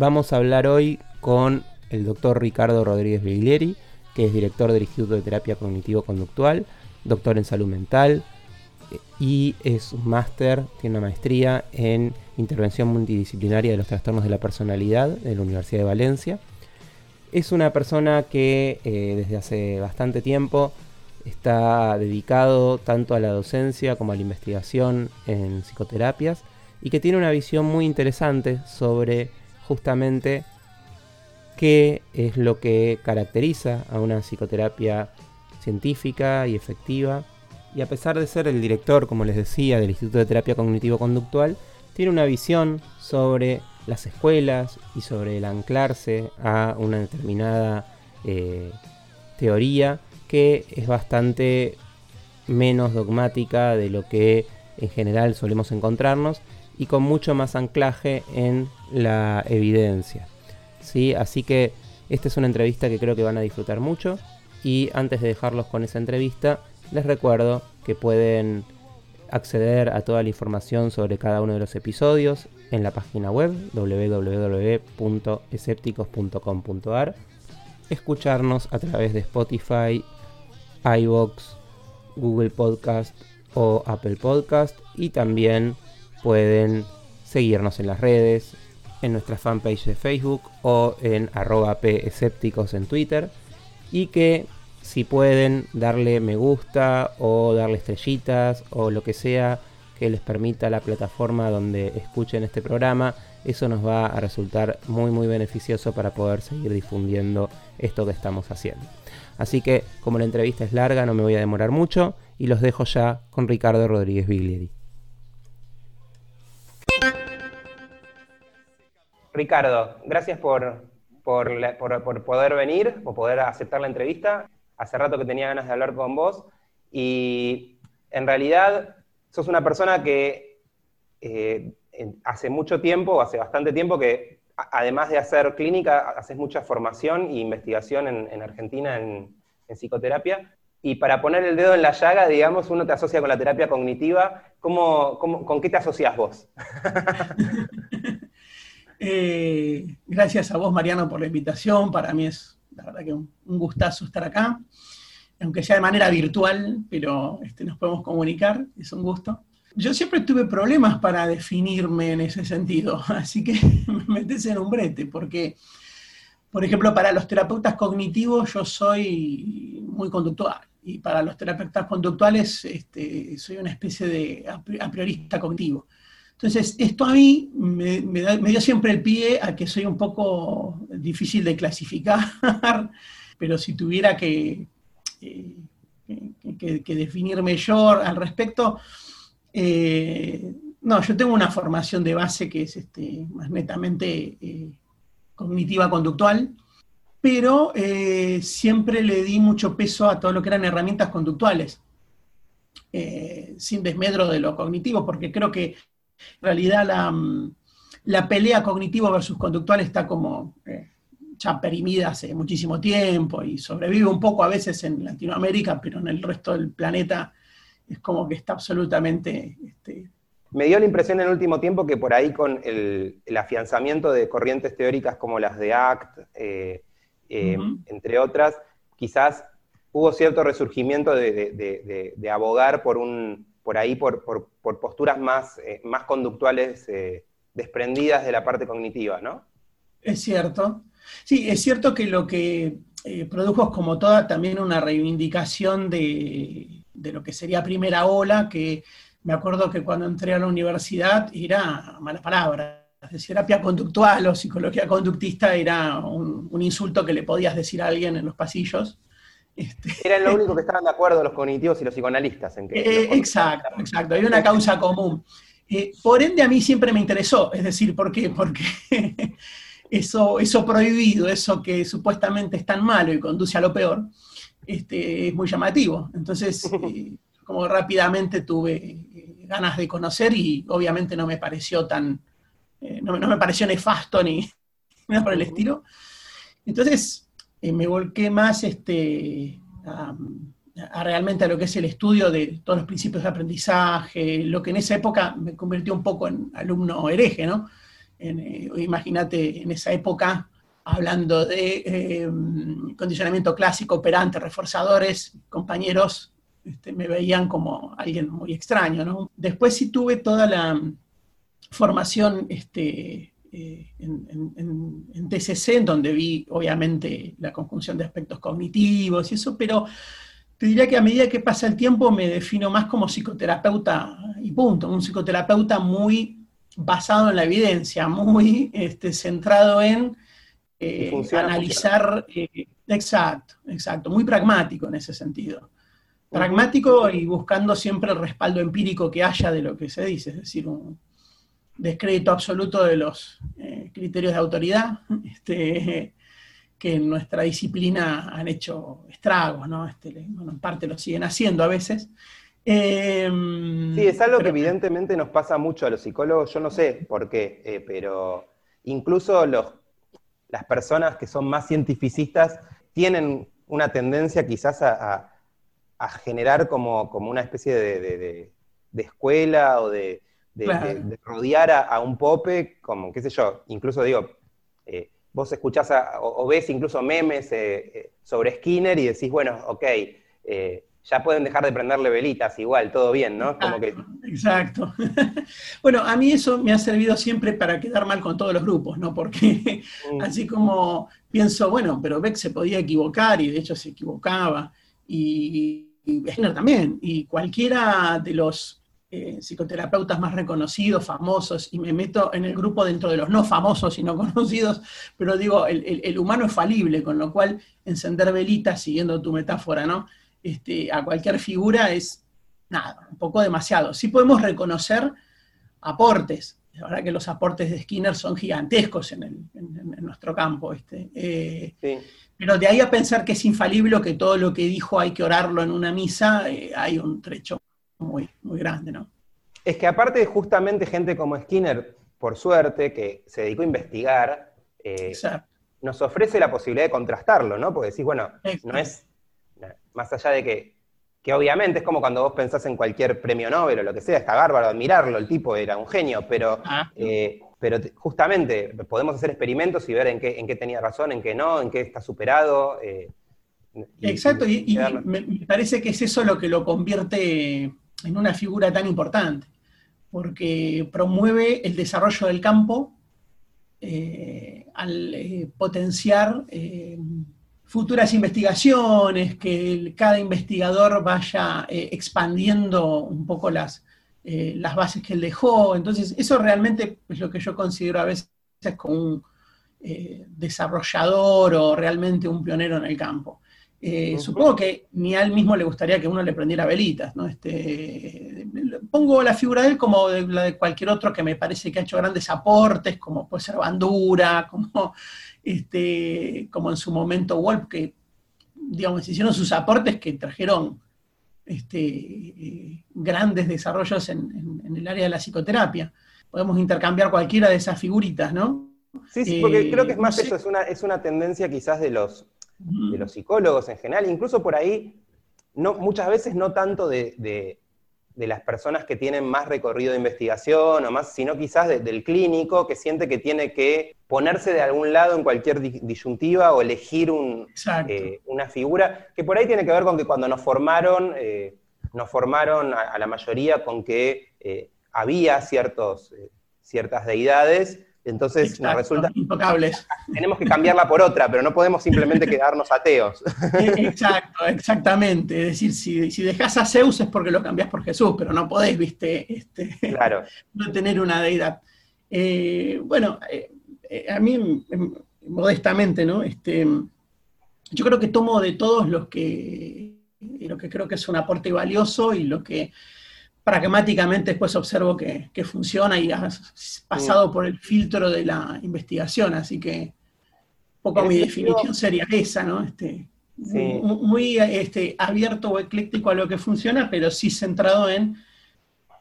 vamos a hablar hoy con el doctor Ricardo Rodríguez Viglieri, que es director del Instituto de Terapia Cognitivo-Conductual, doctor en salud mental y es un máster, tiene una maestría en intervención multidisciplinaria de los trastornos de la personalidad de la Universidad de Valencia. Es una persona que eh, desde hace bastante tiempo está dedicado tanto a la docencia como a la investigación en psicoterapias y que tiene una visión muy interesante sobre justamente qué es lo que caracteriza a una psicoterapia científica y efectiva. Y a pesar de ser el director, como les decía, del Instituto de Terapia Cognitivo-Conductual, tiene una visión sobre las escuelas y sobre el anclarse a una determinada eh, teoría que es bastante menos dogmática de lo que en general solemos encontrarnos y con mucho más anclaje en la evidencia. ¿sí? Así que esta es una entrevista que creo que van a disfrutar mucho y antes de dejarlos con esa entrevista les recuerdo que pueden acceder a toda la información sobre cada uno de los episodios en la página web www.escépticos.com.ar, escucharnos a través de Spotify, iBox, Google Podcast o Apple Podcast y también pueden seguirnos en las redes, en nuestra fanpage de Facebook o en arroba escépticos en Twitter y que si pueden darle me gusta o darle estrellitas o lo que sea que les permita la plataforma donde escuchen este programa, eso nos va a resultar muy muy beneficioso para poder seguir difundiendo esto que estamos haciendo. Así que como la entrevista es larga, no me voy a demorar mucho y los dejo ya con Ricardo Rodríguez Biglieri. Ricardo, gracias por, por, poder venir, por poder aceptar la entrevista. Hace rato que tenía ganas de hablar con vos y en realidad sos una persona que eh, hace mucho tiempo, hace bastante tiempo que además de hacer clínica, haces mucha formación e investigación en, Argentina en, psicoterapia. Y para poner el dedo en la llaga, digamos, uno te asocia con la terapia cognitiva. ¿Cómo, con qué te asocias vos? Eh, gracias a vos, Mariano, por la invitación. Para mí es, la verdad, que un, gustazo estar acá. Aunque sea de manera virtual, pero este, nos podemos comunicar, es un gusto. Yo siempre tuve problemas para definirme en ese sentido, así que me metes en un brete, porque, por ejemplo, para los terapeutas cognitivos yo soy muy conductual, y para los terapeutas conductuales este, soy una especie de a priorista cognitivo. Entonces, esto a mí me, dio siempre el pie a que soy un poco difícil de clasificar, pero si tuviera que, eh, que definirme yo al respecto, eh, no, yo tengo una formación de base que es este, más netamente eh, cognitiva conductual, pero eh, siempre le di mucho peso a todo lo que eran herramientas conductuales, sin desmedro de lo cognitivo, porque creo que en realidad la, mm, la pelea cognitivo versus conductual está como ya perimida hace muchísimo tiempo y sobrevive un poco a veces en Latinoamérica, pero en el resto del planeta es como que está absolutamente... Este, me dio la impresión en el último tiempo que por ahí con el, afianzamiento de corrientes teóricas como las de ACT, eh, eh, entre otras, quizás hubo cierto resurgimiento de, abogar por un por ahí por, posturas más, eh, más conductuales desprendidas de la parte cognitiva, ¿no? Es cierto. Sí, es cierto que lo que produjo es como toda también una reivindicación de, de lo que sería primera ola, que me acuerdo que cuando entré a la universidad era mala palabra. Terapia conductual o psicología conductista era un, insulto que le podías decir a alguien en los pasillos. Este... Eran lo único que estaban de acuerdo los cognitivos y los psicoanalistas. En que eh, exacto, exacto. Hay una causa común. Eh, por ende, a mí siempre me interesó. Es decir, ¿por qué? Porque eso, eso prohibido, eso que supuestamente es tan malo y conduce a lo peor, este, es muy llamativo. Entonces, eh, como rápidamente tuve ganas de conocer y obviamente no me pareció tan, eh, no, me pareció nefasto ni nada por el estilo. Entonces, me volqué más este, a, realmente a lo que es el estudio de todos los principios de aprendizaje, lo que en esa época me convirtió un poco en alumno hereje, ¿no? imagínate en esa época, hablando de condicionamiento clásico, operante, reforzadores, compañeros este, me veían como alguien muy extraño. Después sí tuve toda la formación este, eh, en, TCC, en donde vi obviamente la conjunción de aspectos cognitivos y eso, pero te diría que a medida que pasa el tiempo me defino más como psicoterapeuta y punto, un psicoterapeuta muy basado en la evidencia, muy este, centrado en eh, analizar, eh, exacto, exacto, muy pragmático en ese sentido. Pragmático y buscando siempre el respaldo empírico que haya de lo que se dice, es decir, un descrédito absoluto de los eh, criterios de autoridad, este, que en nuestra disciplina han hecho estragos, ¿no? Este, bueno, en parte lo siguen haciendo a veces. Em, sí, es algo que evidentemente nos pasa mucho a los psicólogos, yo no sé por qué, eh, pero incluso los, las personas que son más cientificistas tienen una tendencia quizás a a generar como, una especie de, escuela o de, rodear a, un pope, como, qué sé yo, incluso digo, eh, vos escuchás o, ves incluso memes eh, eh, sobre Skinner y decís, bueno, ok, ya pueden dejar de prenderle velitas, igual, todo bien, ¿no? Como que... Exacto. bueno, a mí eso me ha servido siempre para quedar mal con todos los grupos, ¿no? Porque mm. así como pienso, bueno, pero Beck se podía equivocar y de hecho se equivocaba. Y, y también, y cualquiera de los eh, psicoterapeutas más reconocidos, famosos, y me meto en el grupo dentro de los no famosos y no conocidos, pero digo, el, humano es falible, con lo cual encender velitas, siguiendo tu metáfora, ¿no? Este, a cualquier figura es, nada, un poco demasiado. Sí podemos reconocer aportes, la verdad que los aportes de Skinner son gigantescos en, nuestro campo. Este. Eh, pero de ahí a pensar que es infalible o que todo lo que dijo hay que orarlo en una misa, eh, hay un trecho muy, muy grande, ¿no? Es que aparte justamente gente como Skinner, por suerte, que se dedicó a investigar, eh, nos ofrece la posibilidad de contrastarlo, ¿no? Porque decís, bueno, no es, más allá de que, que obviamente es como cuando vos pensás en cualquier premio Nobel o lo que sea, está bárbaro admirarlo, el tipo era un genio, pero ah. eh, pero justamente podemos hacer experimentos y ver en qué, en qué tenía razón, en qué no, en qué está superado. Eh, Exacto, y, me parece que es eso lo que lo convierte en una figura tan importante, porque promueve el desarrollo del campo eh, al eh, potenciar futuras investigaciones, que cada investigador vaya expandiendo un poco las, eh, las bases que él dejó. Entonces, eso realmente es lo que yo considero a veces como un eh, desarrollador o realmente un pionero en el campo. Eh, supongo que ni a él mismo le gustaría que uno le prendiera velitas, ¿no? Este, pongo la figura de él como la de cualquier otro que me parece que ha hecho grandes aportes, como puede ser Bandura, como, este, como en su momento Wolf, que digamos, hicieron sus aportes que trajeron este, eh, grandes desarrollos en, el área de la psicoterapia. Podemos intercambiar cualquiera de esas figuritas, ¿no? Sí, sí, porque creo que es eh, más eso, es una, es una tendencia quizás de los, de los psicólogos en general, incluso por ahí, no, muchas veces no tanto de, de las personas que tienen más recorrido de investigación o más, sino quizás del clínico que siente que tiene que ponerse de algún lado en cualquier disyuntiva o elegir eh, una figura, que por ahí tiene que ver con que cuando nos formaron, eh, nos formaron a, la mayoría con que eh, había ciertos, ciertas deidades entonces nos resulta. Intocables. Tenemos que cambiarla por otra, pero no podemos simplemente quedarnos ateos. Exacto, exactamente. Es decir, si, si dejas a Zeus es porque lo cambias por Jesús, pero no podés, viste, este, claro. no tener una deidad. Eh, bueno, eh, eh, a mí, em, modestamente, ¿no? Este, yo creo que tomo de todos los que, lo que creo que es un aporte valioso y lo que pragmáticamente después observo que, funciona y has pasado por el filtro de la investigación, así que un poco mi definición sería esa, ¿no? Este, muy, este, abierto o ecléctico a lo que funciona, pero sí centrado en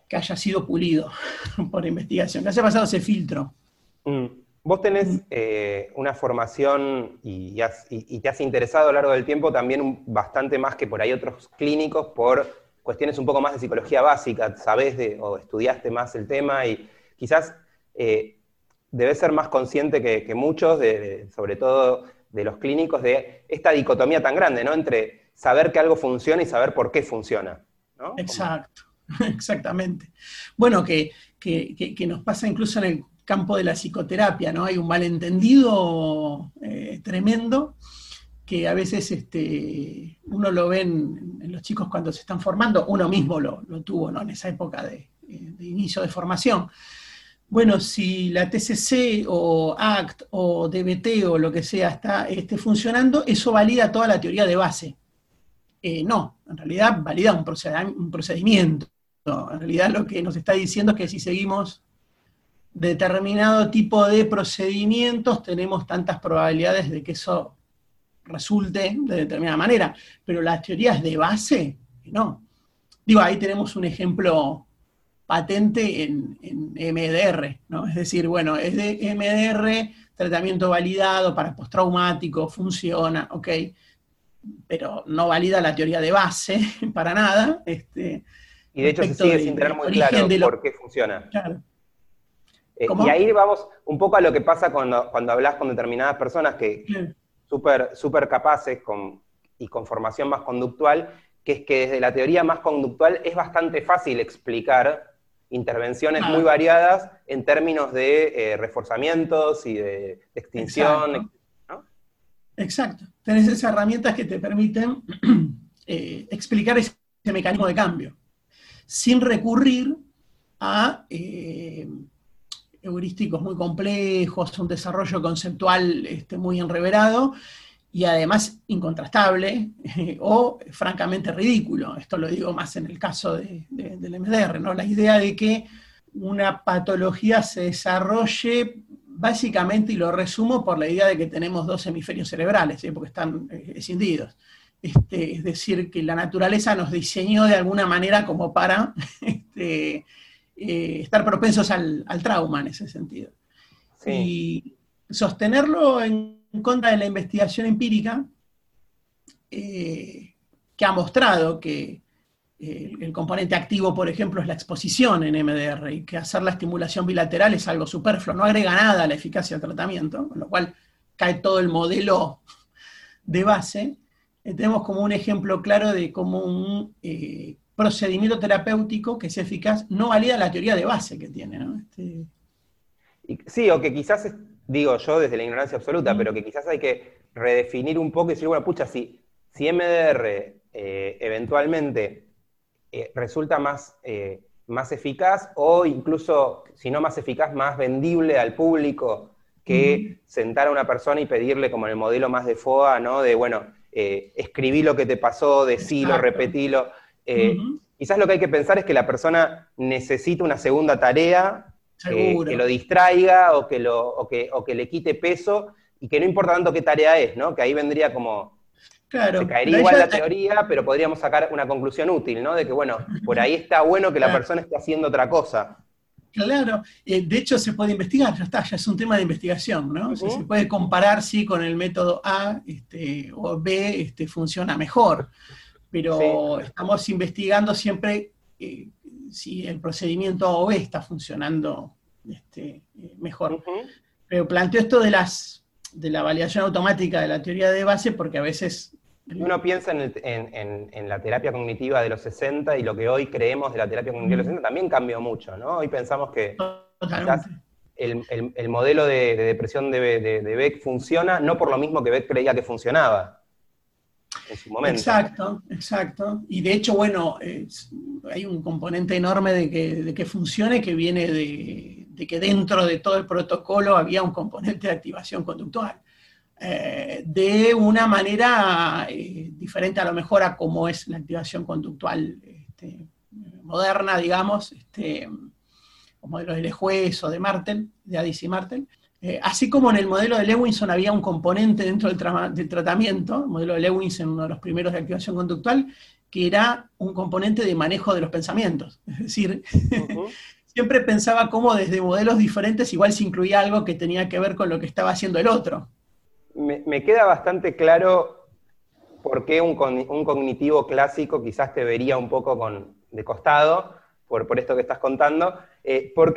que haya sido pulido por investigación, que haya pasado ese filtro. Mm. Vos tenés mm. eh, una formación y, y, te has interesado a lo largo del tiempo también bastante más que por ahí otros clínicos por cuestiones un poco más de psicología básica, sabés de, o estudiaste más el tema y quizás eh, debe ser más consciente que, muchos, sobre todo de los clínicos, de esta dicotomía tan grande, ¿no? Entre saber que algo funciona y saber por qué funciona. Exacto, exactamente. Bueno, que, nos pasa incluso en el campo de la psicoterapia, ¿no? Hay un malentendido eh, tremendo que a veces este, uno lo ve en, los chicos cuando se están formando, uno mismo lo, tuvo ¿no? en esa época de, de inicio de formación bueno, si la TCC o ACT o DBT o lo que sea está esté funcionando, eso valida toda la teoría de base. Eh, no, en realidad valida un, procedimiento. En realidad lo que nos está diciendo es que si seguimos determinado tipo de procedimientos, tenemos tantas probabilidades de que eso resulte de determinada manera. Pero las teorías de base, no. Digo, ahí tenemos un ejemplo patente en, MDR, ¿no? Es decir, bueno, es de MDR, tratamiento validado para postraumático, funciona, ok, pero no valida la teoría de base para nada. Este, y de hecho se sigue sin tener muy claro por qué funciona. Eh, y ahí vamos un poco a lo que pasa cuando, cuando hablas con determinadas personas que súper super capaces con, y con formación más conductual, que es que desde la teoría más conductual es bastante fácil explicar intervenciones muy variadas en términos de eh, reforzamientos y de, extinción. Exacto. Tenés esas herramientas que te permiten eh, explicar ese mecanismo de cambio, sin recurrir a eh, heurísticos muy complejos, un desarrollo conceptual este, muy enreverado, y además incontrastable o francamente ridículo. Esto lo digo más en el caso del MDR, ¿no? La idea de que una patología se desarrolle básicamente, y lo resumo por la idea de que tenemos dos hemisferios cerebrales, porque están eh, escindidos. Este, es decir, que la naturaleza nos diseñó de alguna manera como para este, eh, estar propensos al, trauma en ese sentido. Y sostenerlo en contra de la investigación empírica eh, que ha mostrado que eh, el componente activo, por ejemplo, es la exposición en MDR y que hacer la estimulación bilateral es algo superfluo, no agrega nada a la eficacia del tratamiento, con lo cual cae todo el modelo de base. Tenemos como un ejemplo claro de cómo un procedimiento terapéutico que es eficaz no valida la teoría de base que tiene. Este, sí, o que quizás digo yo desde la ignorancia absoluta, pero que quizás hay que redefinir un poco y decir, bueno, pucha, si, si MDR eh, eventualmente eh, resulta más, eh, más eficaz o incluso, si no más eficaz, más vendible al público que sentar a una persona y pedirle como en el modelo más de FOA, ¿no? De, bueno, escribí lo que te pasó, decilo, repetilo. Quizás lo que hay que pensar es que la persona necesita una segunda tarea que, lo distraiga o que, lo, que, que le quite peso y que no importa tanto qué tarea es, ¿no? Que ahí vendría como... Claro, se caería igual la teoría, pero podríamos sacar una conclusión útil, ¿no? De que, bueno, por ahí está bueno que la persona esté haciendo otra cosa. Claro, de hecho se puede investigar, ya está, ya es un tema de investigación, ¿no? se puede comparar si con el método A este, o B este, funciona mejor, pero estamos investigando siempre eh, si el procedimiento A o B está funcionando este, eh, mejor. Pero planteo esto de, las, de la validación automática de la teoría de base porque a veces... Uno piensa en, la terapia cognitiva de los 60 y lo que hoy creemos de la terapia cognitiva de los 60 también cambió mucho, ¿no? Hoy pensamos que el, modelo de, depresión de, de Beck funciona no por lo mismo que Beck creía que funcionaba, Exacto, exacto. Y de hecho, bueno, hay un componente enorme de que, funcione que viene de, que dentro de todo el protocolo había un componente de activación conductual. Eh, de una manera eh, diferente a lo mejor a cómo es la activación conductual este, moderna, digamos, este, de los de Juez o de Martel, de Addis y Martel. Eh, así como en el modelo de Lewinson había un componente dentro del, tratamiento, el modelo de Lewinson, uno de los primeros de activación conductual, que era un componente de manejo de los pensamientos. Es decir, siempre pensaba cómo desde modelos diferentes igual se incluía algo que tenía que ver con lo que estaba haciendo el otro. Me, queda bastante claro por qué un, cognitivo clásico quizás te vería un poco con, de costado, por, esto que estás contando. Eh, ¿por,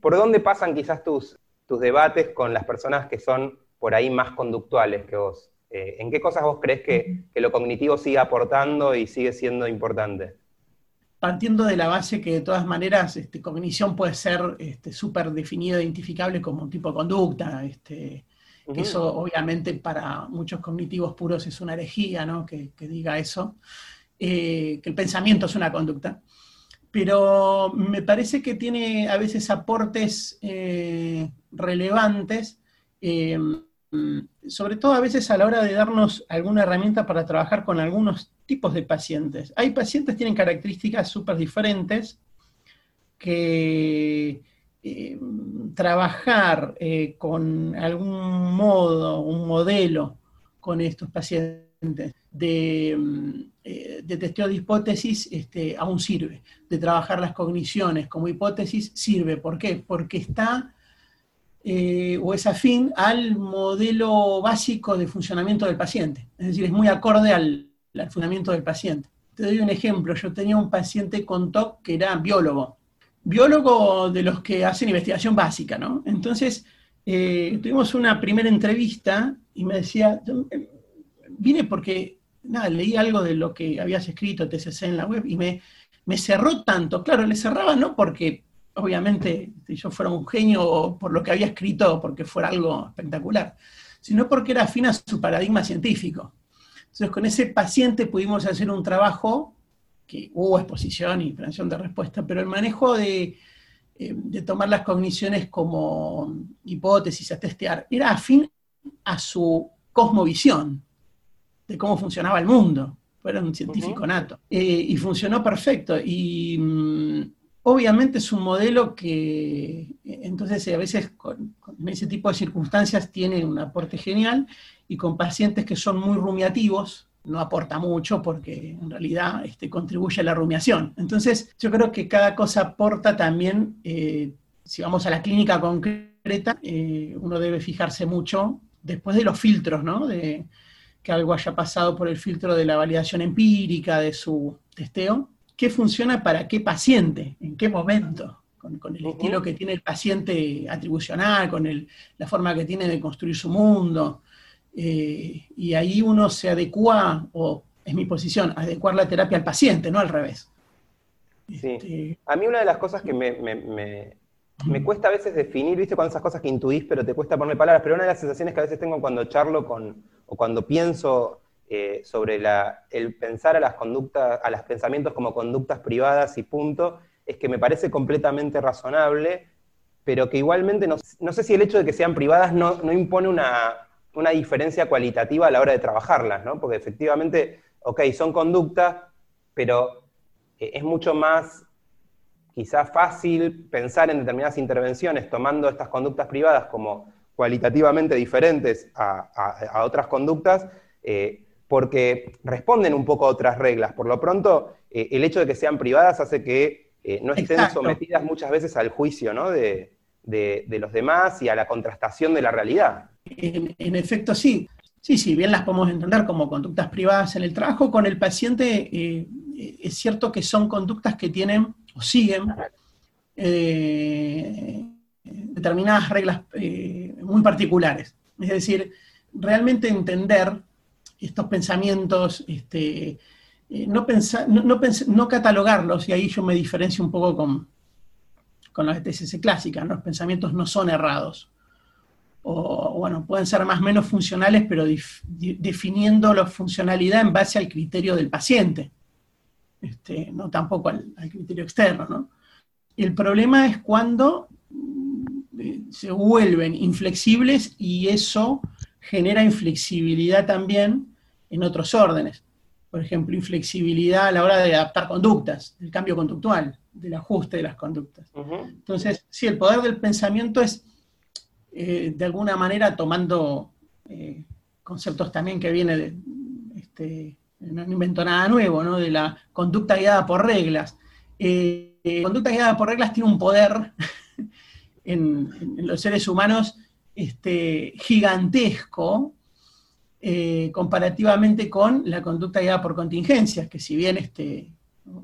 ¿Por dónde pasan quizás tus, tus debates con las personas que son por ahí más conductuales que vos. Eh, ¿En qué cosas vos crees que, lo cognitivo sigue aportando y sigue siendo importante? Partiendo de la base que de todas maneras este, cognición puede ser este, súper definido, identificable como un tipo de conducta. Este, Eso obviamente para muchos cognitivos puros es una herejía, ¿no? Que, diga eso, eh, que el pensamiento es una conducta. Pero me parece que tiene a veces aportes eh, relevantes eh, sobre todo a veces a la hora de darnos alguna herramienta para trabajar con algunos tipos de pacientes. Hay pacientes que tienen características súper diferentes que eh, trabajar con algún modo, un modelo con estos pacientes de, eh, de testeo de hipótesis este, aún sirve. De trabajar las cogniciones como hipótesis sirve. ¿Por qué? Porque está eh, o es afín al modelo básico de funcionamiento del paciente. Es decir, es muy acorde al, funcionamiento del paciente. Te doy un ejemplo. Yo tenía un paciente con TOC que era biólogo. Biólogo de los que hacen investigación básica, ¿no? Entonces, eh, tuvimos una primera entrevista y me decía, vine porque, nada, leí algo de lo que habías escrito, TCC en la web, y me, me cerró tanto. Claro, le cerraba no porque obviamente, si yo fuera un genio por lo que había escrito, porque fuera algo espectacular, sino porque era afín a su paradigma científico. Entonces, con ese paciente pudimos hacer un trabajo que hubo exposición y prevención de respuesta, pero el manejo de, eh, de tomar las cogniciones como hipótesis a testear era afín a su cosmovisión de cómo funcionaba el mundo. Era un científico nato. Eh, y funcionó perfecto. Y mm, Obviamente es un modelo que entonces a veces con, ese tipo de circunstancias tiene un aporte genial y con pacientes que son muy rumiativos no aporta mucho porque en realidad este, contribuye a la rumiación. Entonces yo creo que cada cosa aporta también, eh, si vamos a la clínica concreta, eh, uno debe fijarse mucho después de los filtros, ¿no? De que algo haya pasado por el filtro de la validación empírica, de su testeo, qué funciona para qué paciente, en qué momento, con, el estilo que tiene el paciente atribucional, con la forma que tiene de construir su mundo. Eh, y ahí uno se adecua, o es mi posición, adecuar la terapia al paciente, no al revés. Sí. Este, a mí una de las cosas que me, me, cuesta a veces definir, viste, cuando esas cosas que intuís, pero te cuesta ponerme palabras, pero una de las sensaciones que a veces tengo cuando charlo con, o cuando pienso eh, sobre el pensar a las conductas, a los pensamientos como conductas privadas y punto, es que me parece completamente razonable, pero que igualmente no, sé si el hecho de que sean privadas no, impone una, diferencia cualitativa a la hora de trabajarlas, ¿no? Porque efectivamente, ok, son conductas, pero eh, es mucho más quizá fácil pensar en determinadas intervenciones tomando estas conductas privadas como cualitativamente diferentes a, otras conductas, eh, porque responden un poco a otras reglas. Por lo pronto, eh, el hecho de que sean privadas hace que eh, no estén sometidas muchas veces al juicio de, los demás y a la contrastación de la realidad. En, efecto, sí. Sí, sí, bien las podemos entender como conductas privadas en el trabajo. Con el paciente es cierto que son conductas que tienen o siguen determinadas reglas muy particulares. Es decir, realmente entender estos pensamientos, este, eh, no, catalogarlos, y ahí yo me diferencio un poco con, con las TCC clásicas, los pensamientos no son errados. O, bueno, pueden ser más o menos funcionales, pero definiendo la funcionalidad en base al criterio del paciente, este, no tampoco al, criterio externo. El problema es cuando eh, se vuelven inflexibles y eso genera inflexibilidad también en otros órdenes. Por ejemplo, inflexibilidad a la hora de adaptar conductas, el cambio conductual, del ajuste de las conductas. Entonces, sí, el poder del pensamiento es, eh, de alguna manera, tomando eh, conceptos también que viene de, este, no invento nada nuevo, ¿no? de la conducta guiada por reglas. Eh, conducta guiada por reglas tiene un poder en, los seres humanos este, gigantesco, eh, comparativamente con la conducta guiada por contingencias, que si bien este,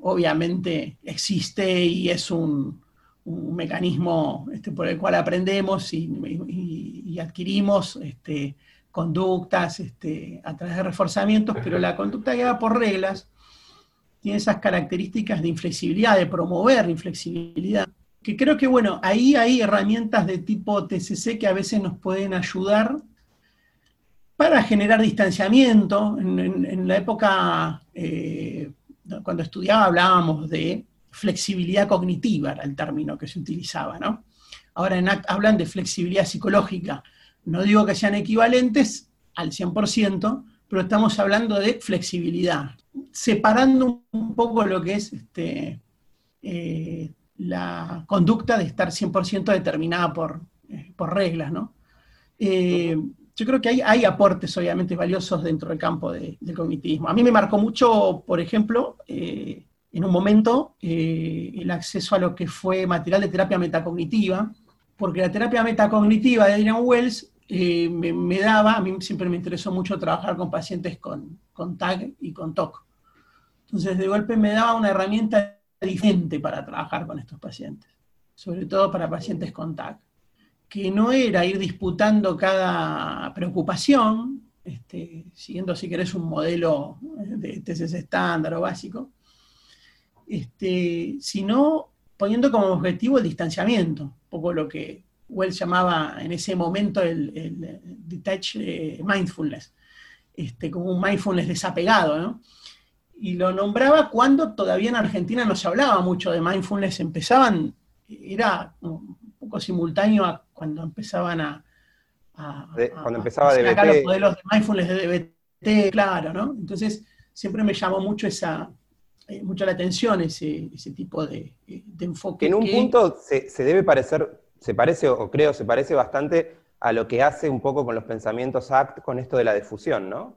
obviamente existe y es un, mecanismo este, por el cual aprendemos y, adquirimos este, conductas este, a través de reforzamientos, pero la conducta guiada por reglas tiene esas características de inflexibilidad, de promover inflexibilidad, que creo que, bueno, ahí hay herramientas de tipo TCC que a veces nos pueden ayudar para generar distanciamiento. En, la época, eh, cuando estudiaba, hablábamos de flexibilidad cognitiva, era el término que se utilizaba, ¿no? Ahora hablan de flexibilidad psicológica. No digo que sean equivalentes al 100%, pero estamos hablando de flexibilidad, separando un poco lo que es este, eh, la conducta de estar 100% determinada por, eh, por reglas, ¿no? yo creo que hay, hay, aportes obviamente valiosos dentro del campo del cognitivismo. A mí me marcó mucho, por ejemplo, eh, en un momento eh, el acceso a lo que fue material de terapia metacognitiva, porque la terapia metacognitiva de Adrian Wells eh, me, daba, a mí siempre me interesó mucho trabajar con pacientes con, con TAG y con TOC. Entonces, de golpe me daba una herramienta diferente para trabajar con estos pacientes, sobre todo para pacientes con TAG que no era ir disputando cada preocupación, este, siguiendo si querés un modelo de TCC estándar o básico, este, sino poniendo como objetivo el distanciamiento, poco lo que Wells llamaba en ese momento el, el detached eh, mindfulness, este, como un mindfulness desapegado, ¿no? Y lo nombraba cuando todavía en Argentina no se hablaba mucho de mindfulness, empezaban, era un poco simultáneo a cuando empezaban a, cuando empezaba DBT. los modelos de mindfulness de DBT, claro, ¿no? Entonces, siempre me llamó mucho esa, eh, mucho la atención ese, ese tipo de, de enfoque. En un punto se, se, debe parecer, se parece, o creo, se parece bastante a lo que hace un poco con los pensamientos ACT con esto de la difusión, ¿no?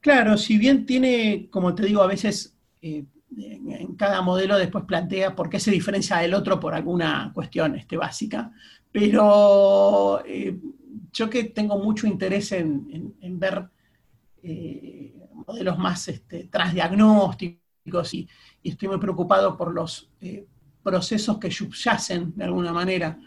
Claro, si bien tiene, como te digo, a veces eh, en, cada modelo después plantea por qué se diferencia del otro por alguna cuestión este, básica, pero eh, yo que tengo mucho interés en, ver eh, modelos más este, transdiagnósticos y, y, estoy muy preocupado por los eh, procesos que subyacen de alguna manera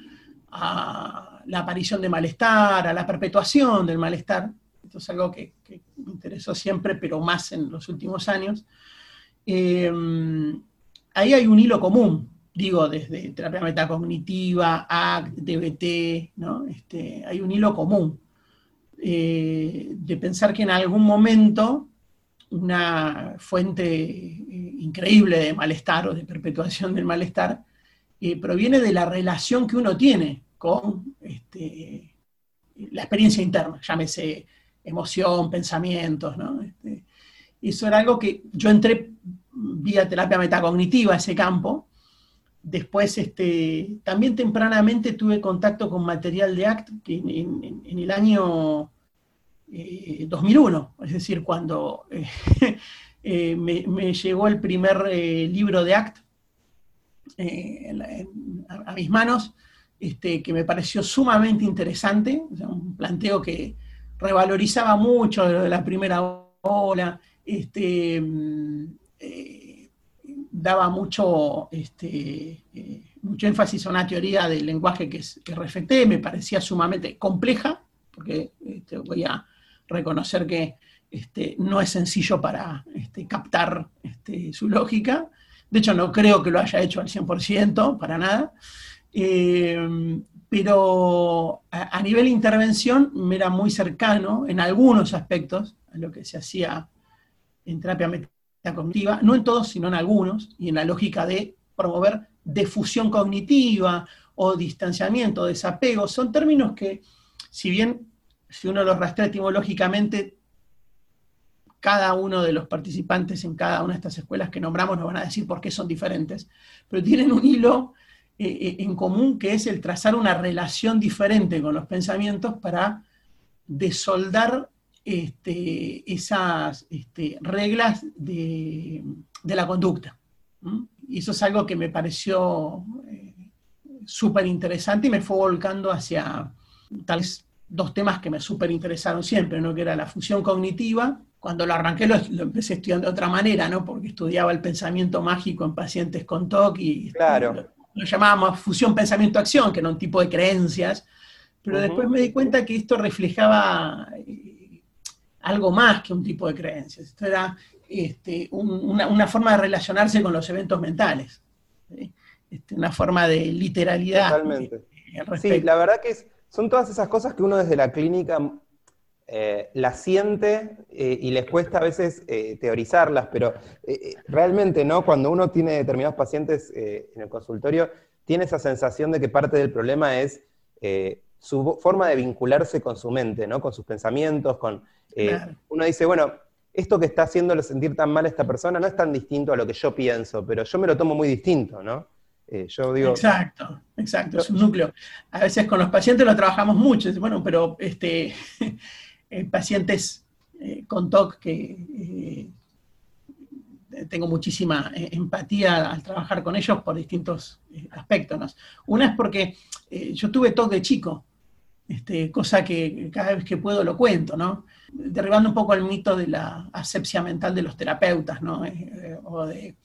a la aparición de malestar, a la perpetuación del malestar. Esto es algo que, me interesó siempre, pero más en los últimos años. ahí hay un hilo común digo, desde terapia metacognitiva, ACT, DBT, ¿no? Este, hay un hilo común eh, de pensar que en algún momento una fuente eh, increíble de malestar o de perpetuación del malestar eh, proviene de la relación que uno tiene con este, la experiencia interna, llámese emoción, pensamientos, ¿no? Este, eso era algo que yo entré vía terapia metacognitiva a ese campo, Después, este, también tempranamente tuve contacto con material de ACT que en, el año 2001, eh, es decir, cuando eh, eh, me, llegó el primer libro de ACT a, mis manos, este, que me pareció sumamente interesante, un planteo que revalorizaba mucho de la primera ola, este, mm, daba mucho, este, eh, mucho énfasis a una teoría del lenguaje que, que me parecía sumamente compleja, porque este, voy a reconocer que este, no es sencillo para este, captar su lógica. De hecho, no creo que lo haya hecho al 100%, para nada. Eh, pero a, nivel intervención me era muy cercano en algunos aspectos a lo que se hacía en terapia cognitiva, no en todos, sino en algunos, y en la lógica de promover defusión cognitiva o distanciamiento, desapego, son términos que, si bien si uno los rastrea etimológicamente, cada uno de los participantes en cada una de estas escuelas que nombramos nos van a decir por qué son diferentes, pero tienen un hilo eh, eh, en común que es el trazar una relación diferente con los pensamientos para desoldar este, esas este, reglas de, la conducta. Y eso es algo que me pareció eh, súper interesante y me fue volcando hacia tales dos temas que me súper interesaron siempre, ¿no? que era la función cognitiva. Cuando lo arranqué lo, empecé estudiando de otra manera, ¿no? porque estudiaba el pensamiento mágico en pacientes con TOC y claro. lo, lo llamábamos fusión pensamiento-acción, que era un tipo de creencias, pero después me di cuenta que esto reflejaba eh, algo más que un tipo de creencias. Esto era este, una, forma de relacionarse con los eventos mentales, este, una forma de literalidad. Totalmente. sí, la verdad que son todas esas cosas que uno desde la clínica eh, las siente eh, y les cuesta a veces teorizarlas, pero realmente, ¿no? Cuando uno tiene determinados pacientes en el consultorio, tiene esa sensación de que parte del problema es su forma de vincularse con su mente, ¿no? Con sus pensamientos, con... Eh, uno dice, bueno, esto que está haciéndole sentir tan mal a esta persona no es tan distinto a lo que yo pienso, pero yo me lo tomo muy distinto, ¿no? Eh, yo digo... Exacto, exacto, es un núcleo. A veces con los pacientes lo trabajamos mucho, bueno, pero este, eh, pacientes con TOC que tengo muchísima empatía al trabajar con ellos por distintos aspectos. Una es porque yo tuve TOC de chico, este, cosa que cada vez que puedo lo cuento, ¿no? Derribando un poco el mito de la asepsia mental de los terapeutas, ¿no? Eh, o de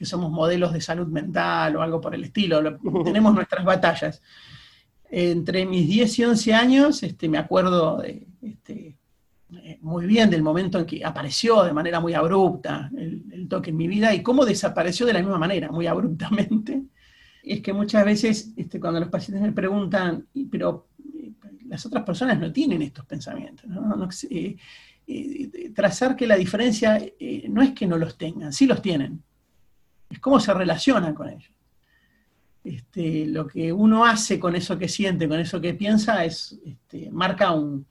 que somos modelos de salud mental o algo por el estilo. tenemos nuestras batallas. Entre mis 10 y 11 años, este, me acuerdo de, este, eh, muy bien del momento en que apareció de manera muy abrupta el, el, toque en mi vida y cómo desapareció de la misma manera, muy abruptamente. Es que muchas veces este, cuando los pacientes me preguntan, pero las otras personas no tienen estos pensamientos. Eh, eh, trazar que la diferencia eh, no es que no los tengan, sí los tienen. Es cómo se relacionan con ellos. Este, lo que uno hace con eso que siente, con eso que piensa, es, este, marca un,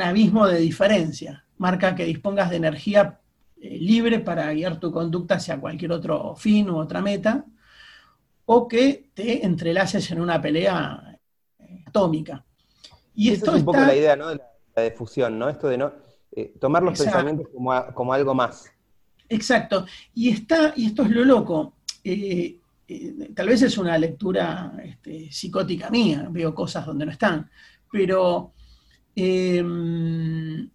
abismo de diferencia. Marca que dispongas de energía libre para guiar tu conducta hacia cualquier otro fin u otra meta, o que te entrelaces en una pelea atómica. Y esto es un poco la idea, ¿no? De la, difusión, ¿no? Esto de no eh, tomar los pensamientos como, algo más. Exacto. Y, está, y esto es lo loco. Eh, eh, tal vez es una lectura este, psicótica mía, veo cosas donde no están, pero em,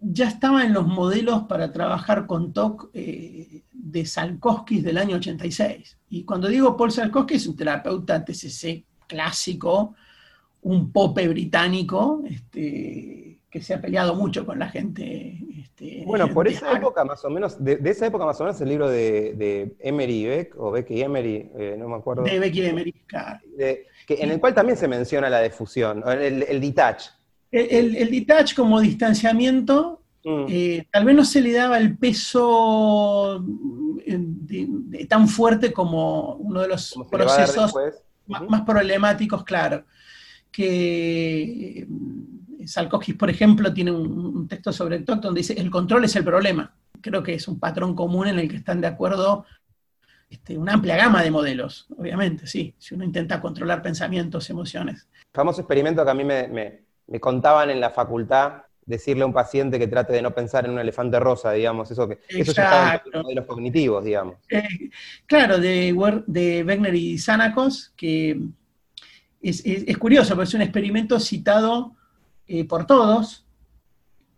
ya estaba en los modelos para trabajar con TOC de Salkowski del año 86. Y cuando digo Paul Salkowski es un terapeuta TCC clásico, un pope británico este, que se ha peleado mucho con la gente. Este, bueno, por esa época más o menos, de, esa época más o menos el libro de, Emery Beck, o Becky Emery, eh, no me acuerdo. De Becky Emery, que, en el cual también se menciona la difusión, el, el detach. El, el, detach como distanciamiento, mm. eh, tal vez no se le daba el peso eh, tan fuerte como uno de los procesos más, problemáticos, claro que Salkowski, por ejemplo, tiene un, texto sobre TOC donde dice, el control es el problema. Creo que es un patrón común en el que están de acuerdo este, una amplia gama de modelos, obviamente, sí, si uno intenta controlar pensamientos, emociones. Famoso experimento que a mí me, contaban en la facultad, decirle a un paciente que trate de no pensar en un elefante rosa, digamos, eso que eso ya en los modelos cognitivos, digamos. Eh, claro, de, de Wegner y Sanakos, que es, curioso, pero es un experimento citado eh, por todos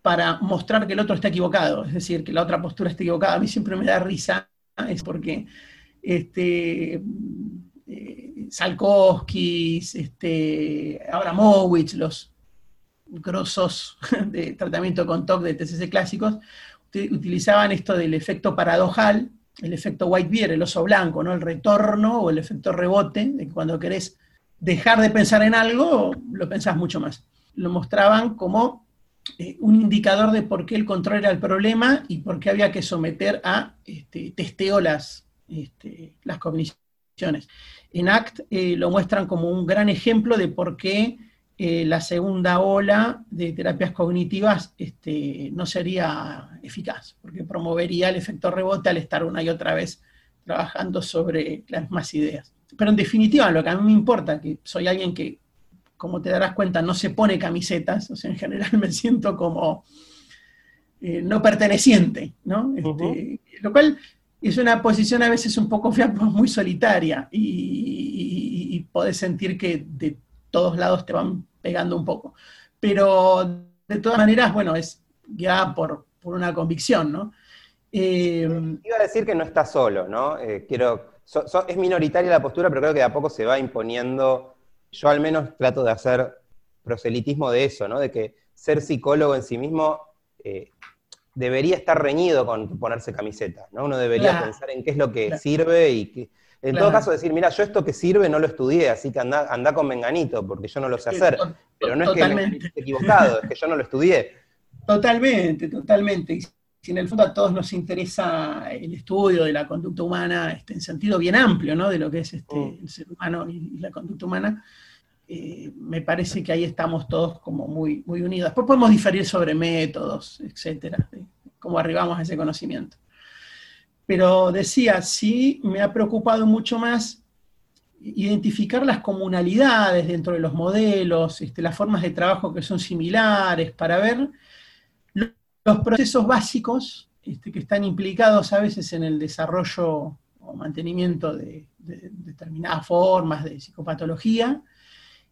para mostrar que el otro está equivocado, es decir, que la otra postura está equivocada. A mí siempre me da risa, es porque este, eh, Salkowski, este, Abramovich, los grosos de tratamiento con TOC de TCC clásicos, utilizaban esto del efecto paradojal, el efecto white bear, el oso blanco, ¿no? el retorno o el efecto rebote, de que cuando querés dejar de pensar en algo, lo pensás mucho más. Lo mostraban como eh, un indicador de por qué el control era el problema y por qué había que someter a este, testeo las, este, cogniciones. En ACT eh, lo muestran como un gran ejemplo de por qué eh, la segunda ola de terapias cognitivas este, no sería eficaz, porque promovería el efecto rebote al estar una y otra vez trabajando sobre las mismas ideas pero en definitiva, lo que a mí me importa, que soy alguien que, como te darás cuenta, no se pone camisetas, o sea, en general me siento como eh, no perteneciente, ¿no? Este, lo cual es una posición a veces un poco fea, muy solitaria, y, y, podés sentir que de todos lados te van pegando un poco. Pero de todas maneras, bueno, es ya por, por una convicción, ¿no? Eh, Iba a decir que no estás solo, ¿no? Eh, quiero es minoritaria la postura, pero creo que de a poco se va imponiendo. Yo al menos trato de hacer proselitismo de eso, ¿no? De que ser psicólogo en sí mismo eh, debería estar reñido con ponerse camiseta, ¿no? Uno debería pensar en qué es lo que sirve y que, en todo caso decir, mira, yo esto que sirve no lo estudié, así que anda, anda con Menganito, porque yo no lo sé hacer. Pero no es que esté equivocado, es que yo no lo estudié. Totalmente, totalmente si en el fondo a todos nos interesa el estudio de la conducta humana este, en sentido bien amplio, ¿no? De lo que es este, mm. el ser humano y, la conducta humana, eh, me parece que ahí estamos todos como muy, muy unidos. Después podemos diferir sobre métodos, etcétera, cómo arribamos a ese conocimiento. Pero decía, sí me ha preocupado mucho más identificar las comunalidades dentro de los modelos, este, las formas de trabajo que son similares, para ver los procesos básicos este, que están implicados a veces en el desarrollo o mantenimiento de, determinadas formas de psicopatología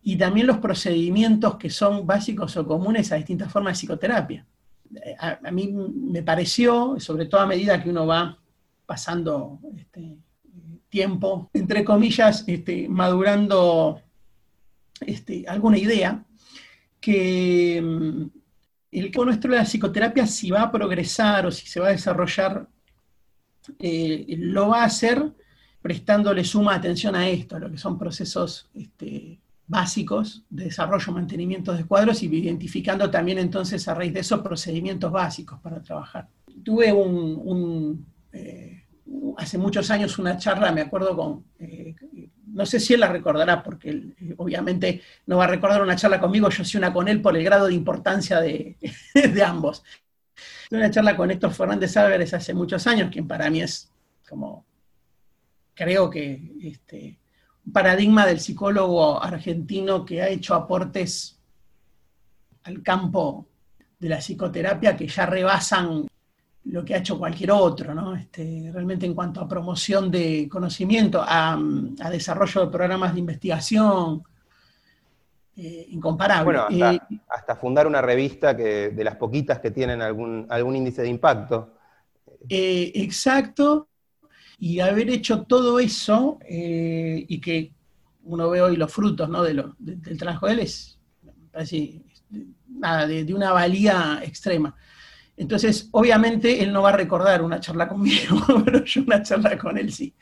y también los procedimientos que son básicos o comunes a distintas formas de psicoterapia. A, mí me pareció, sobre todo a medida que uno va pasando este, tiempo, entre comillas, este, madurando alguna idea, que mm, el campo nuestro de la psicoterapia, si va a progresar o si se va a desarrollar, eh, lo va a hacer prestándole suma atención a esto, a lo que son procesos este, básicos de desarrollo, mantenimiento de cuadros y identificando también entonces a raíz de eso procedimientos básicos para trabajar. Tuve eh, hace muchos años una charla, me acuerdo con eh, no sé si él la recordará, porque eh, obviamente no va a recordar una charla conmigo, yo sí una con él por el grado de importancia de, ambos. Una charla con Héctor Fernández Álvarez hace muchos años, quien para mí es como, creo que, este, un paradigma del psicólogo argentino que ha hecho aportes al campo de la psicoterapia que ya rebasan lo que ha hecho cualquier otro, ¿no? Este, realmente en cuanto a promoción de conocimiento, a, desarrollo de programas de investigación, eh, incomparable. Bueno, eh, hasta, fundar una revista que, de las poquitas que tienen algún, algún índice de impacto. Eh, exacto, y haber hecho todo eso y que uno ve hoy los frutos ¿no? de del trabajo de él es, parece, nada, de una valía extrema. Entonces, obviamente, él no va a recordar una charla conmigo, pero yo una charla con él sí,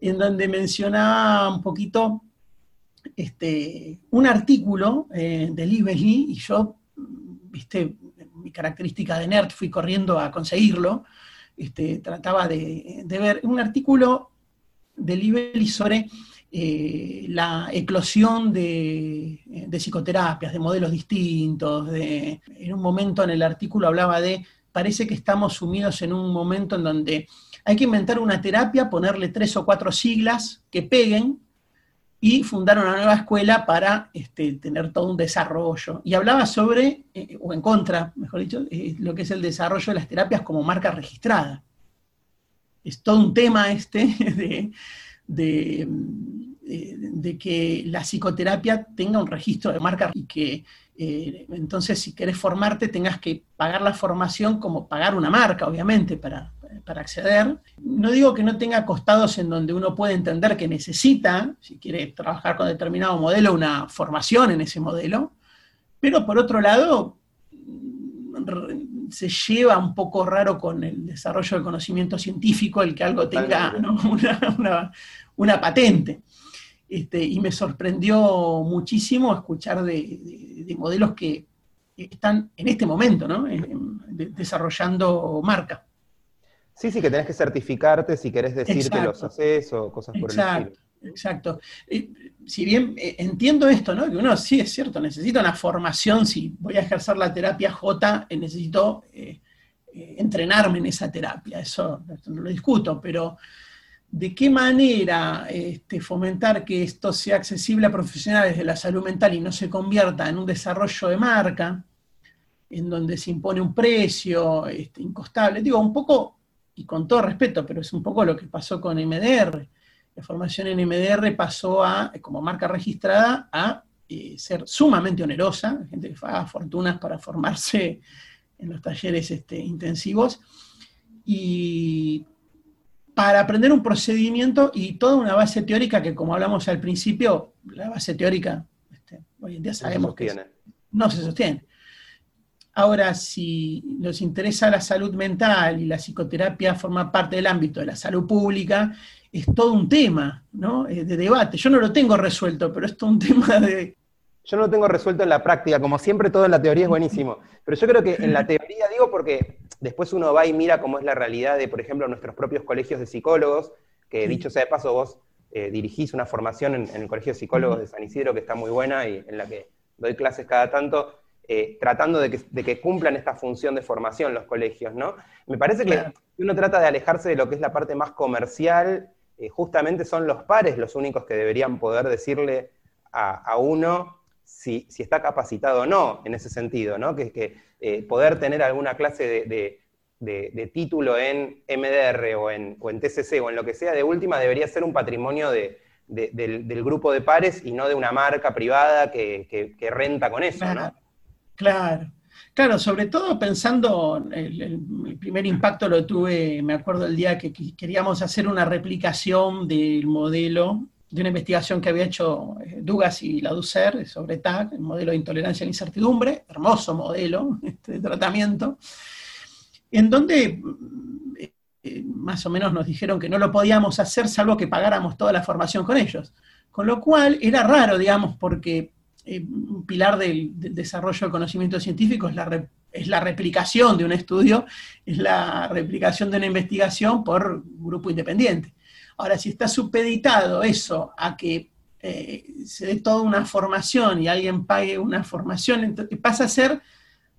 en donde mencionaba un poquito este, un artículo eh, de Lee y yo, viste, mi característica de nerd, fui corriendo a conseguirlo, este, trataba de, ver un artículo de Lee sobre eh, la eclosión de, psicoterapias, de modelos distintos. De, en un momento en el artículo hablaba de, parece que estamos sumidos en un momento en donde hay que inventar una terapia, ponerle tres o cuatro siglas que peguen y fundar una nueva escuela para este, tener todo un desarrollo. Y hablaba sobre, eh, o en contra, mejor dicho, eh, lo que es el desarrollo de las terapias como marca registrada. Es todo un tema este de, de, de, que la psicoterapia tenga un registro de marca y que eh, entonces si querés formarte tengas que pagar la formación como pagar una marca, obviamente, para, para acceder. No digo que no tenga costados en donde uno puede entender que necesita, si quiere trabajar con determinado modelo, una formación en ese modelo, pero por otro lado, se lleva un poco raro con el desarrollo del conocimiento científico el que algo tenga una, patente. Este, y me sorprendió muchísimo escuchar de, modelos que están en este momento ¿no? desarrollando marca. Sí, sí, que tenés que certificarte si querés decir que los haces o cosas por el estilo. Exacto. Eh, si bien eh, entiendo esto, ¿no? Que uno sí es cierto, necesita una formación, si voy a ejercer la terapia J, eh, necesito entrenarme en esa terapia, eso, no lo discuto, pero ¿de qué manera este, fomentar que esto sea accesible a profesionales de la salud mental y no se convierta en un desarrollo de marca, en donde se impone un precio este, incostable? Digo, un poco, y con todo respeto, pero es un poco lo que pasó con MDR la formación en MDR pasó a, como marca registrada, a eh, ser sumamente onerosa, gente que paga fortunas para formarse en los talleres este, intensivos, y para aprender un procedimiento y toda una base teórica que, como hablamos al principio, la base teórica, este, hoy en día sabemos que no se sostiene. Ahora, si nos interesa la salud mental y la psicoterapia forma parte del ámbito de la salud pública, es todo un tema ¿no? De debate. Yo no lo tengo resuelto, pero es todo un tema de... Yo no lo tengo resuelto en la práctica, como siempre todo en la teoría es buenísimo, pero yo creo que en la teoría digo porque después uno va y mira cómo es la realidad de, por ejemplo, nuestros propios colegios de psicólogos, que dicho sea de paso, vos eh, dirigís una formación en, el Colegio de Psicólogos de San Isidro que está muy buena y en la que doy clases cada tanto, eh, tratando de que, cumplan esta función de formación los colegios, ¿no? Me parece que uno trata de alejarse de lo que es la parte más comercial eh, justamente son los pares los únicos que deberían poder decirle a, uno si, está capacitado o no en ese sentido, ¿no? Que, que eh, poder tener alguna clase de, título en MDR o en, TCC o en lo que sea, de última debería ser un patrimonio del, grupo de pares y no de una marca privada que, renta con eso, ¿no? Claro. Claro, sobre todo pensando, el, primer impacto lo tuve, me acuerdo el día que queríamos hacer una replicación del modelo de una investigación que había hecho eh, Dugas y la Ducer sobre TAC, el modelo de intolerancia a la incertidumbre, hermoso modelo este, de tratamiento, en donde eh, eh, más o menos nos dijeron que no lo podíamos hacer salvo que pagáramos toda la formación con ellos. Con lo cual era raro, digamos, porque eh, un pilar del, desarrollo del conocimiento científico es la, es la replicación de un estudio, es la replicación de una investigación por grupo independiente. Ahora, si está supeditado eso a que eh, se dé toda una formación y alguien pague una formación, entonces pasa a ser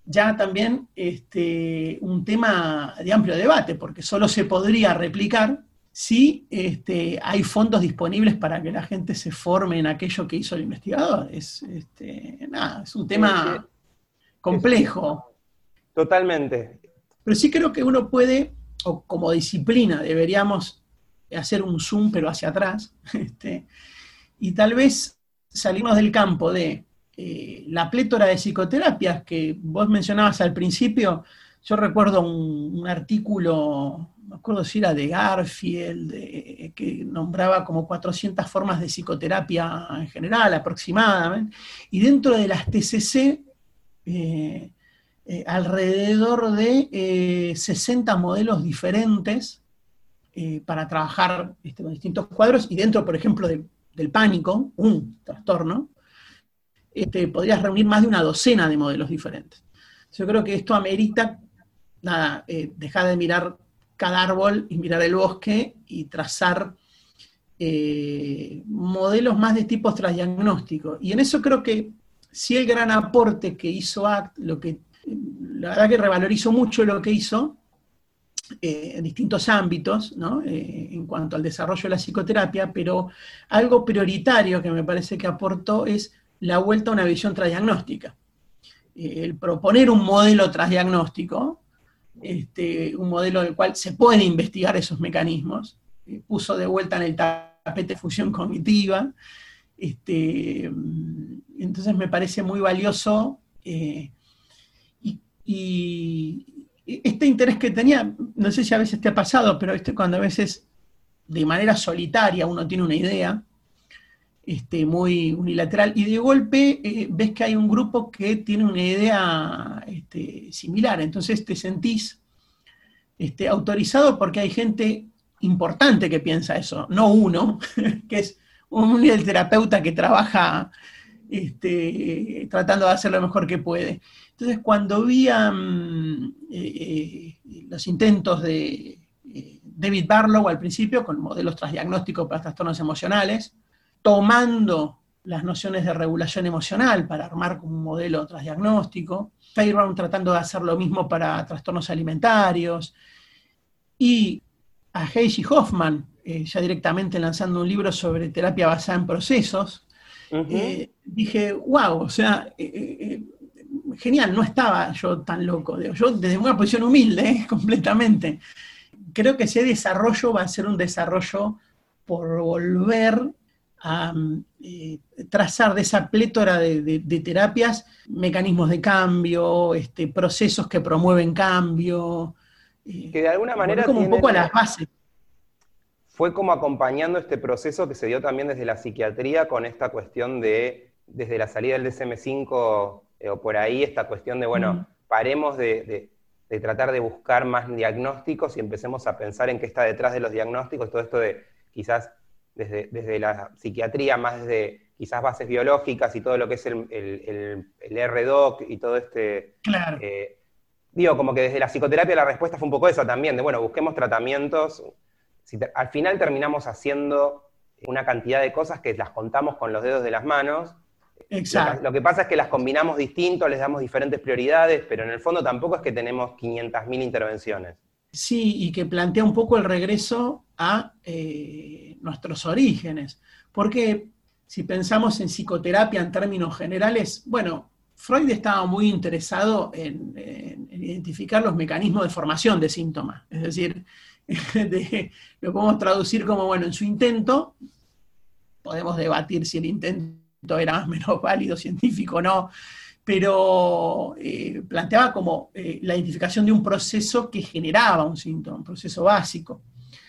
ya también este, un tema de amplio debate, porque solo se podría replicar si este, hay fondos disponibles para que la gente se forme en aquello que hizo el investigador. Es, este, nada, es un tema complejo. Totalmente. Pero sí creo que uno puede, o como disciplina, deberíamos hacer un zoom, pero hacia atrás, este, y tal vez salimos del campo de eh, la plétora de psicoterapias que vos mencionabas al principio. Yo recuerdo un artículo me acuerdo si era de Garfield, que nombraba como 400 formas de psicoterapia en general, aproximadamente, y dentro de las TCC, eh, eh, alrededor de 60 eh, modelos diferentes para trabajar este, con distintos cuadros, y dentro, por ejemplo, del pánico, un trastorno, este, podrías reunir más de una docena de modelos diferentes. Yo creo que esto amerita, nada, dejar de mirar cada árbol y mirar el bosque y trazar eh, modelos más de tipo transdiagnóstico. Y en eso creo que sí el gran aporte que hizo ACT, lo que, la verdad que revalorizó mucho lo que hizo eh, en distintos ámbitos, eh, en cuanto al desarrollo de la psicoterapia, pero algo prioritario que me parece que aportó es la vuelta a una visión transdiagnóstica. el proponer un modelo transdiagnóstico este, un modelo del cual se pueden investigar esos mecanismos, eh, puso de vuelta en el tapete función cognitiva, este, entonces me parece muy valioso eh, y, este interés que tenía, no sé si a veces te ha pasado, pero este, cuando a veces de manera solitaria uno tiene una idea, este, muy unilateral, y de golpe eh, ves que hay un grupo que tiene una idea este, similar, entonces te sentís este, autorizado porque hay gente importante que piensa eso, no uno, que es un terapeuta que trabaja este, tratando de hacer lo mejor que puede. Entonces, cuando vi mm, eh, eh, los intentos de David Barlow al principio, con modelos transdiagnósticos para trastornos emocionales, tomando las nociones de regulación emocional para armar como un modelo transdiagnóstico, Fairbairn tratando de hacer lo mismo para trastornos alimentarios, y a Heiji Hoffman, eh, ya directamente lanzando un libro sobre terapia basada en procesos, eh, dije, wow, o sea, eh, genial, no estaba yo tan loco, yo desde una posición humilde, completamente. Creo que ese desarrollo va a ser un desarrollo por volver a eh, trazar de esa plétora de, terapias mecanismos de cambio, este, procesos que promueven cambio. Eh, que de alguna manera. Como un poco a las bases. fue como acompañando este proceso que se dio también desde la psiquiatría con esta cuestión de, desde la salida del DSM5 eh, o por ahí, esta cuestión de, bueno, paremos de, tratar de buscar más diagnósticos y empecemos a pensar en qué está detrás de los diagnósticos, todo esto de quizás desde, desde la psiquiatría, más desde quizás bases biológicas y todo lo que es el, el, el, RDoc y todo este... Claro. Eh, digo, como que desde la psicoterapia la respuesta fue un poco esa también, de bueno, busquemos tratamientos. al final terminamos haciendo una cantidad de cosas que las contamos con los dedos de las manos. Exacto. Lo, que pasa es que las combinamos distinto, les damos diferentes prioridades, pero en el fondo tampoco es que tenemos 500.000 intervenciones. Sí, y que plantea un poco el regreso a eh, nuestros orígenes. Porque si pensamos en psicoterapia en términos generales, bueno, Freud estaba muy interesado en, identificar los mecanismos de formación de síntomas. Es decir, lo podemos traducir como, bueno, en su intento, podemos debatir si el intento era menos válido, científico o no, pero eh, planteaba como eh, la identificación de un proceso que generaba un síntoma, un proceso básico.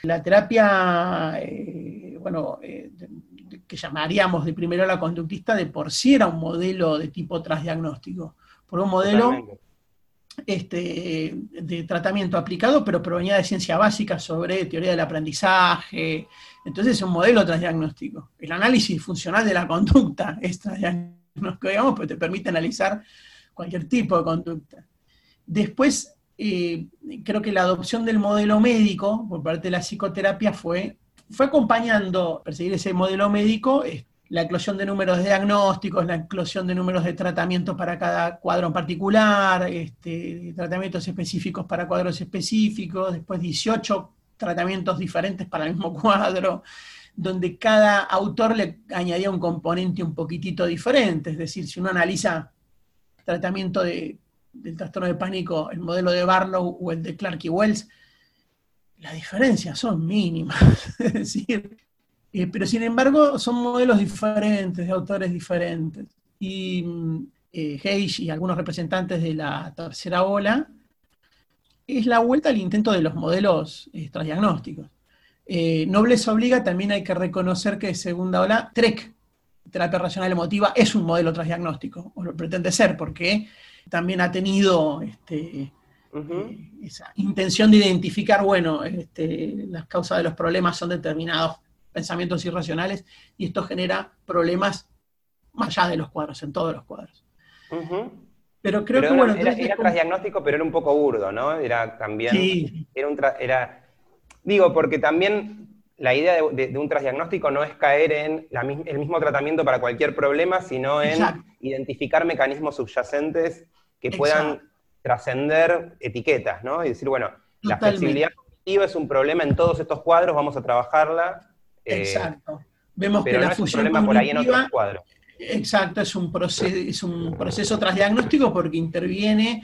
La terapia, eh, bueno, que llamaríamos de primero la conductista, de por sí era un modelo de tipo transdiagnóstico, por un modelo este, de tratamiento aplicado, pero provenía de ciencia básica sobre teoría del aprendizaje. Entonces es un modelo transdiagnóstico. El análisis funcional de la conducta es transdiagnóstico, digamos, pues te permite analizar cualquier tipo de conducta. Después, eh, creo que la adopción del modelo médico por parte de la psicoterapia fue fue acompañando, perseguir ese modelo médico, la eclosión de números de diagnósticos, la eclosión de números de tratamientos para cada cuadro en particular, este, tratamientos específicos para cuadros específicos, después 18 tratamientos diferentes para el mismo cuadro, donde cada autor le añadía un componente un poquitito diferente, es decir, si uno analiza tratamiento de, del trastorno de pánico, el modelo de Barlow o el de Clark y Wells, las diferencias son mínimas, es decir, eh, pero sin embargo son modelos diferentes, de autores diferentes. Y eh, Hayes y algunos representantes de la tercera ola es la vuelta al intento de los modelos eh, transdiagnósticos. Eh, Nobles obliga, también hay que reconocer que segunda ola, TREC, terapia racional emotiva, es un modelo transdiagnóstico, o lo pretende ser, porque también ha tenido este, eh, esa intención de identificar, bueno, este, las causas de los problemas son determinados pensamientos irracionales y esto genera problemas más allá de los cuadros, en todos los cuadros. Pero creo que, bueno... Era, era transdiagnóstico, pero era un poco burdo, ¿no? Era también... Sí. Era un era, digo, porque también la idea de, un transdiagnóstico no es caer en el mismo tratamiento para cualquier problema, sino en identificar mecanismos subyacentes que puedan trascender etiquetas, ¿no? Y decir, bueno, la flexibilidad cognitiva es un problema en todos estos cuadros, vamos a trabajarla. Eh, exacto. Vemos que la no fusión es un problema por ahí en otros cuadros. Exacto, es un, proceso, es un proceso transdiagnóstico porque interviene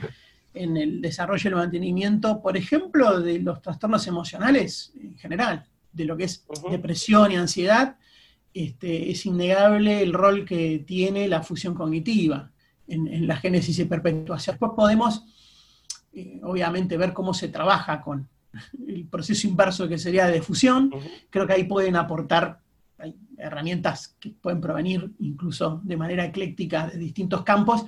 en el desarrollo y el mantenimiento, por ejemplo, de los trastornos emocionales en general, de lo que es depresión y ansiedad, este, es innegable el rol que tiene la fusión cognitiva en, la génesis y perpetuación. Después podemos, eh, obviamente, ver cómo se trabaja con el proceso inverso que sería de fusión. Creo que ahí pueden aportar herramientas que pueden provenir incluso de manera ecléctica de distintos campos,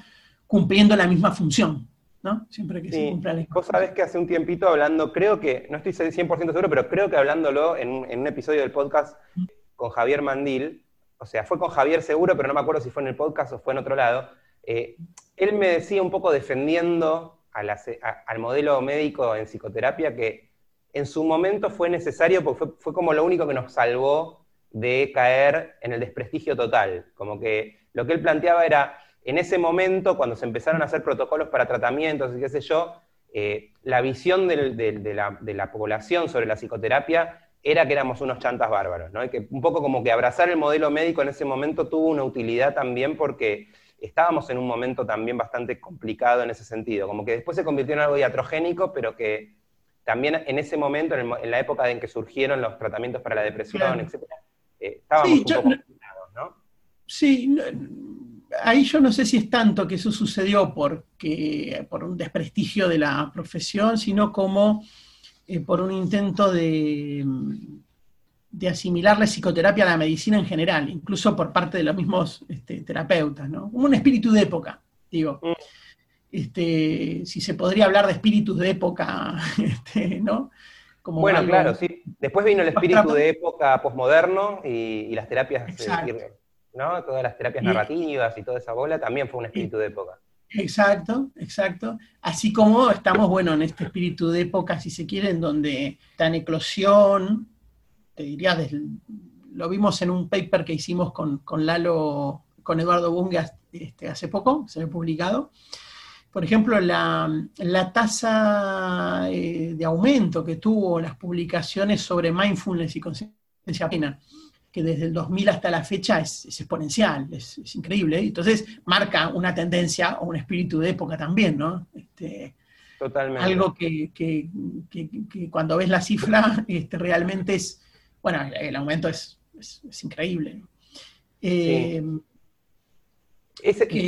cumpliendo la misma función. ¿no? Siempre que se cumpla la Vos sabés que hace un tiempito hablando, creo que, no estoy 100% seguro, pero creo que hablándolo en, un episodio del podcast con Javier Mandil, o sea, fue con Javier seguro, pero no me acuerdo si fue en el podcast o fue en otro lado, eh, él me decía un poco defendiendo al modelo médico en psicoterapia que en su momento fue necesario porque fue, como lo único que nos salvó de caer en el desprestigio total. Como que lo que él planteaba era, en ese momento, cuando se empezaron a hacer protocolos para tratamientos y qué sé yo, eh, la visión de, la, población sobre la psicoterapia era que éramos unos chantas bárbaros, ¿no? Y que un poco como que abrazar el modelo médico en ese momento tuvo una utilidad también porque estábamos en un momento también bastante complicado en ese sentido, como que después se convirtió en algo diatrogénico, pero que también en ese momento, en, la época en que surgieron los tratamientos para la depresión, etc., eh, estábamos un poco complicados, ¿no? Sí, ahí yo no sé si es tanto que eso sucedió porque, por un desprestigio de la profesión, sino como eh, por un intento de, de asimilar la psicoterapia a la medicina en general, incluso por parte de los mismos este, terapeutas, ¿no? Como un espíritu de época, digo. Mm. Este, si se podría hablar de espíritus de época, este, ¿no? Bueno, claro, sí. Después vino el espíritu de época posmoderno y, las terapias, eh, ¿no? Todas las terapias narrativas y toda esa bola también fue un espíritu de época. Exacto, exacto. Así como estamos, bueno, en este espíritu de época, si se quiere, en donde está en eclosión, te diría, lo vimos en un paper que hicimos con, Lalo, con Eduardo Bunge este, hace poco, se ha publicado, por ejemplo, la, tasa eh, de aumento que tuvo las publicaciones sobre mindfulness y conciencia plena, que desde el 2000 hasta la fecha es, exponencial, es, increíble. Entonces, marca una tendencia o un espíritu de época también, ¿no? Este, Totalmente. Algo que, cuando ves la cifra este, realmente es, bueno, el aumento es, increíble. Eh,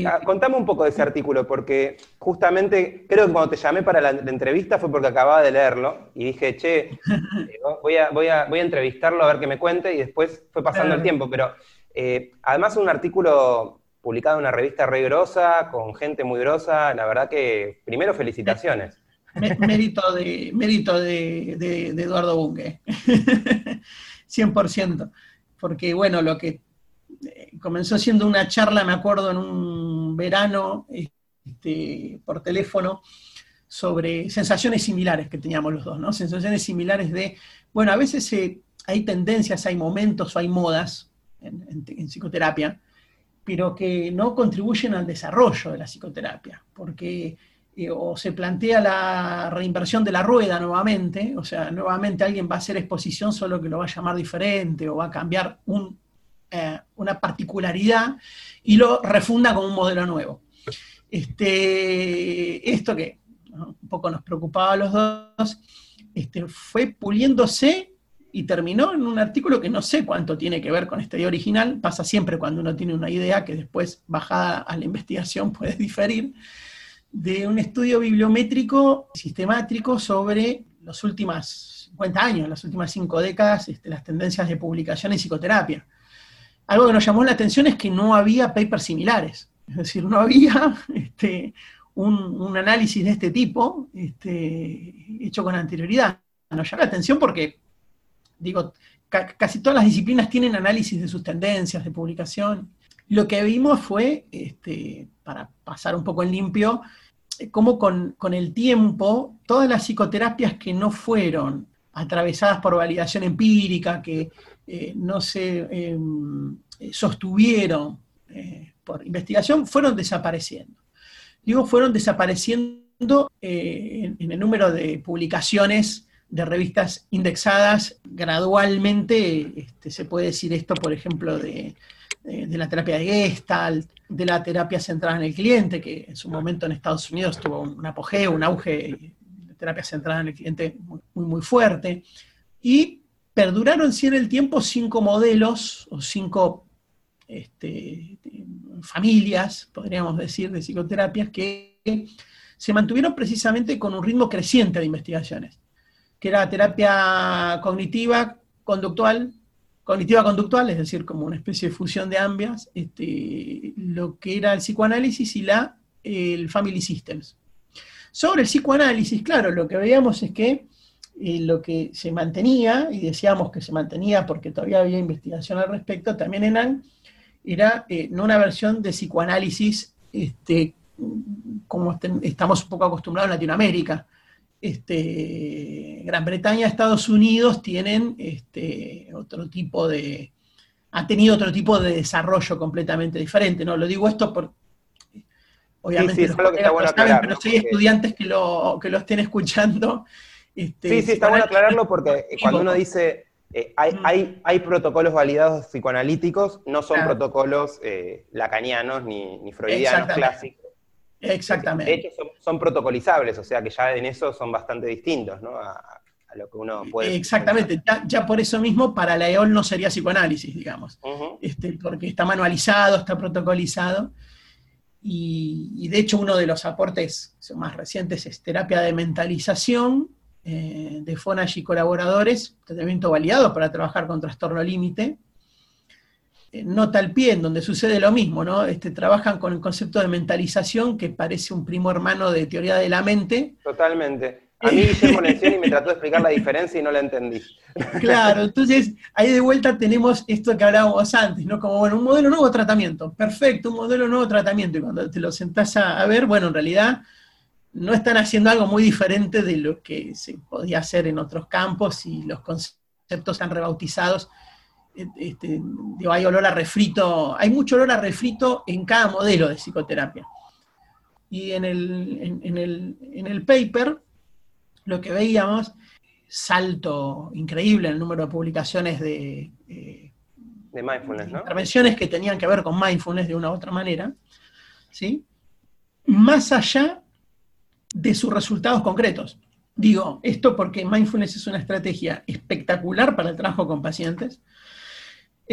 Ah, contame un poco de ese artículo, porque justamente creo que cuando te llamé para la, entrevista fue porque acababa de leerlo y dije, che, eh, voy a, voy, a, voy a entrevistarlo a ver qué me cuente y después fue pasando el tiempo. Pero eh, además un artículo publicado en una revista re grosa, con gente muy grosa, la verdad que primero felicitaciones. Mérito de, mérito de, de Eduardo Bunge, 100%, porque bueno, lo que comenzó siendo una charla, me acuerdo, en un verano este, por teléfono sobre sensaciones similares que teníamos los dos, ¿no? Sensaciones similares de, bueno, a veces eh, hay tendencias, hay momentos o hay modas en, psicoterapia, pero que no contribuyen al desarrollo de la psicoterapia, porque eh, o se plantea la reinversión de la rueda nuevamente, o sea, nuevamente alguien va a hacer exposición solo que lo va a llamar diferente o va a cambiar un eh, una particularidad y lo refunda como un modelo nuevo. Este, esto que un poco nos preocupaba a los dos, este, fue puliéndose y terminó en un artículo que no sé cuánto tiene que ver con esta idea original, pasa siempre cuando uno tiene una idea que después bajada a la investigación puede diferir, de un estudio bibliométrico sistemático sobre los últimos 50 años, las últimas cinco décadas, este, las tendencias de publicación en psicoterapia algo que nos llamó la atención es que no había papers similares. Es decir, no había este, un, análisis de este tipo este, hecho con anterioridad. Nos llamó la atención porque, digo, casi todas las disciplinas tienen análisis de sus tendencias de publicación. Lo que vimos fue, este, para pasar un poco en limpio, cómo con, el tiempo todas las psicoterapias que no fueron atravesadas por validación empírica, que eh, no se em, sostuvieron eh, por investigación, fueron desapareciendo. Digo, fueron desapareciendo eh, en, el número de publicaciones de revistas indexadas gradualmente, este, se puede decir esto, por ejemplo, de, la terapia de Gestalt, de la terapia centrada en el cliente, que en su momento en Estados Unidos tuvo un apogeo, un auge de terapia centrada en el cliente muy, muy fuerte, y perduraron sí en el tiempo cinco modelos o cinco este, familias, podríamos decir, de psicoterapias que se mantuvieron precisamente con un ritmo creciente de investigaciones, que era terapia cognitiva, conductual, cognitiva conductual, es decir, como una especie de fusión de ambas, este, lo que era el psicoanálisis y la, el Family Systems. Sobre el psicoanálisis, claro, lo que veíamos es que lo que se mantenía, y decíamos que se mantenía porque todavía había investigación al respecto, también en era eh, no una versión de psicoanálisis este, como estamos un poco acostumbrados en Latinoamérica. Este, Gran Bretaña, Estados Unidos tienen este, otro tipo de, ha tenido otro tipo de desarrollo completamente diferente, ¿no? Lo digo esto por, obviamente pero si hay estudiantes que lo, que lo estén escuchando, este, sí, sí, está bueno aclararlo porque cuando uno dice eh, mm. hay, hay, protocolos validados psicoanalíticos, no son protocolos eh, lacanianos ni, freudianos clásicos. Exactamente. De hecho, son, protocolizables, o sea que ya en eso son bastante distintos ¿no? a, lo que uno puede. Exactamente, ya, por eso mismo para la EOL no sería psicoanálisis, digamos, este, porque está manualizado, está protocolizado. Y, y, de hecho uno de los aportes más recientes es terapia de mentalización, eh, de Fonage y colaboradores, tratamiento validado para trabajar con trastorno límite. Eh, nota al pie, en donde sucede lo mismo, ¿no? Este, trabajan con el concepto de mentalización, que parece un primo hermano de teoría de la mente. Totalmente. A mí Guillermo le y me trató de explicar la diferencia y no la entendí. Claro, entonces ahí de vuelta tenemos esto que hablábamos antes, ¿no? Como, bueno, un modelo nuevo tratamiento, perfecto, un modelo nuevo tratamiento, y cuando te lo sentás a, ver, bueno, en realidad no están haciendo algo muy diferente de lo que se podía hacer en otros campos y los conceptos están rebautizados. E, este, hay olor a refrito, hay mucho olor a refrito en cada modelo de psicoterapia. Y en el, el, en el paper lo que veíamos, salto increíble en el número de publicaciones de, eh, de mindfulness, ¿no? intervenciones que tenían que ver con mindfulness de una u otra manera, ¿sí? más allá de sus resultados concretos. Digo, esto porque mindfulness es una estrategia espectacular para el trabajo con pacientes,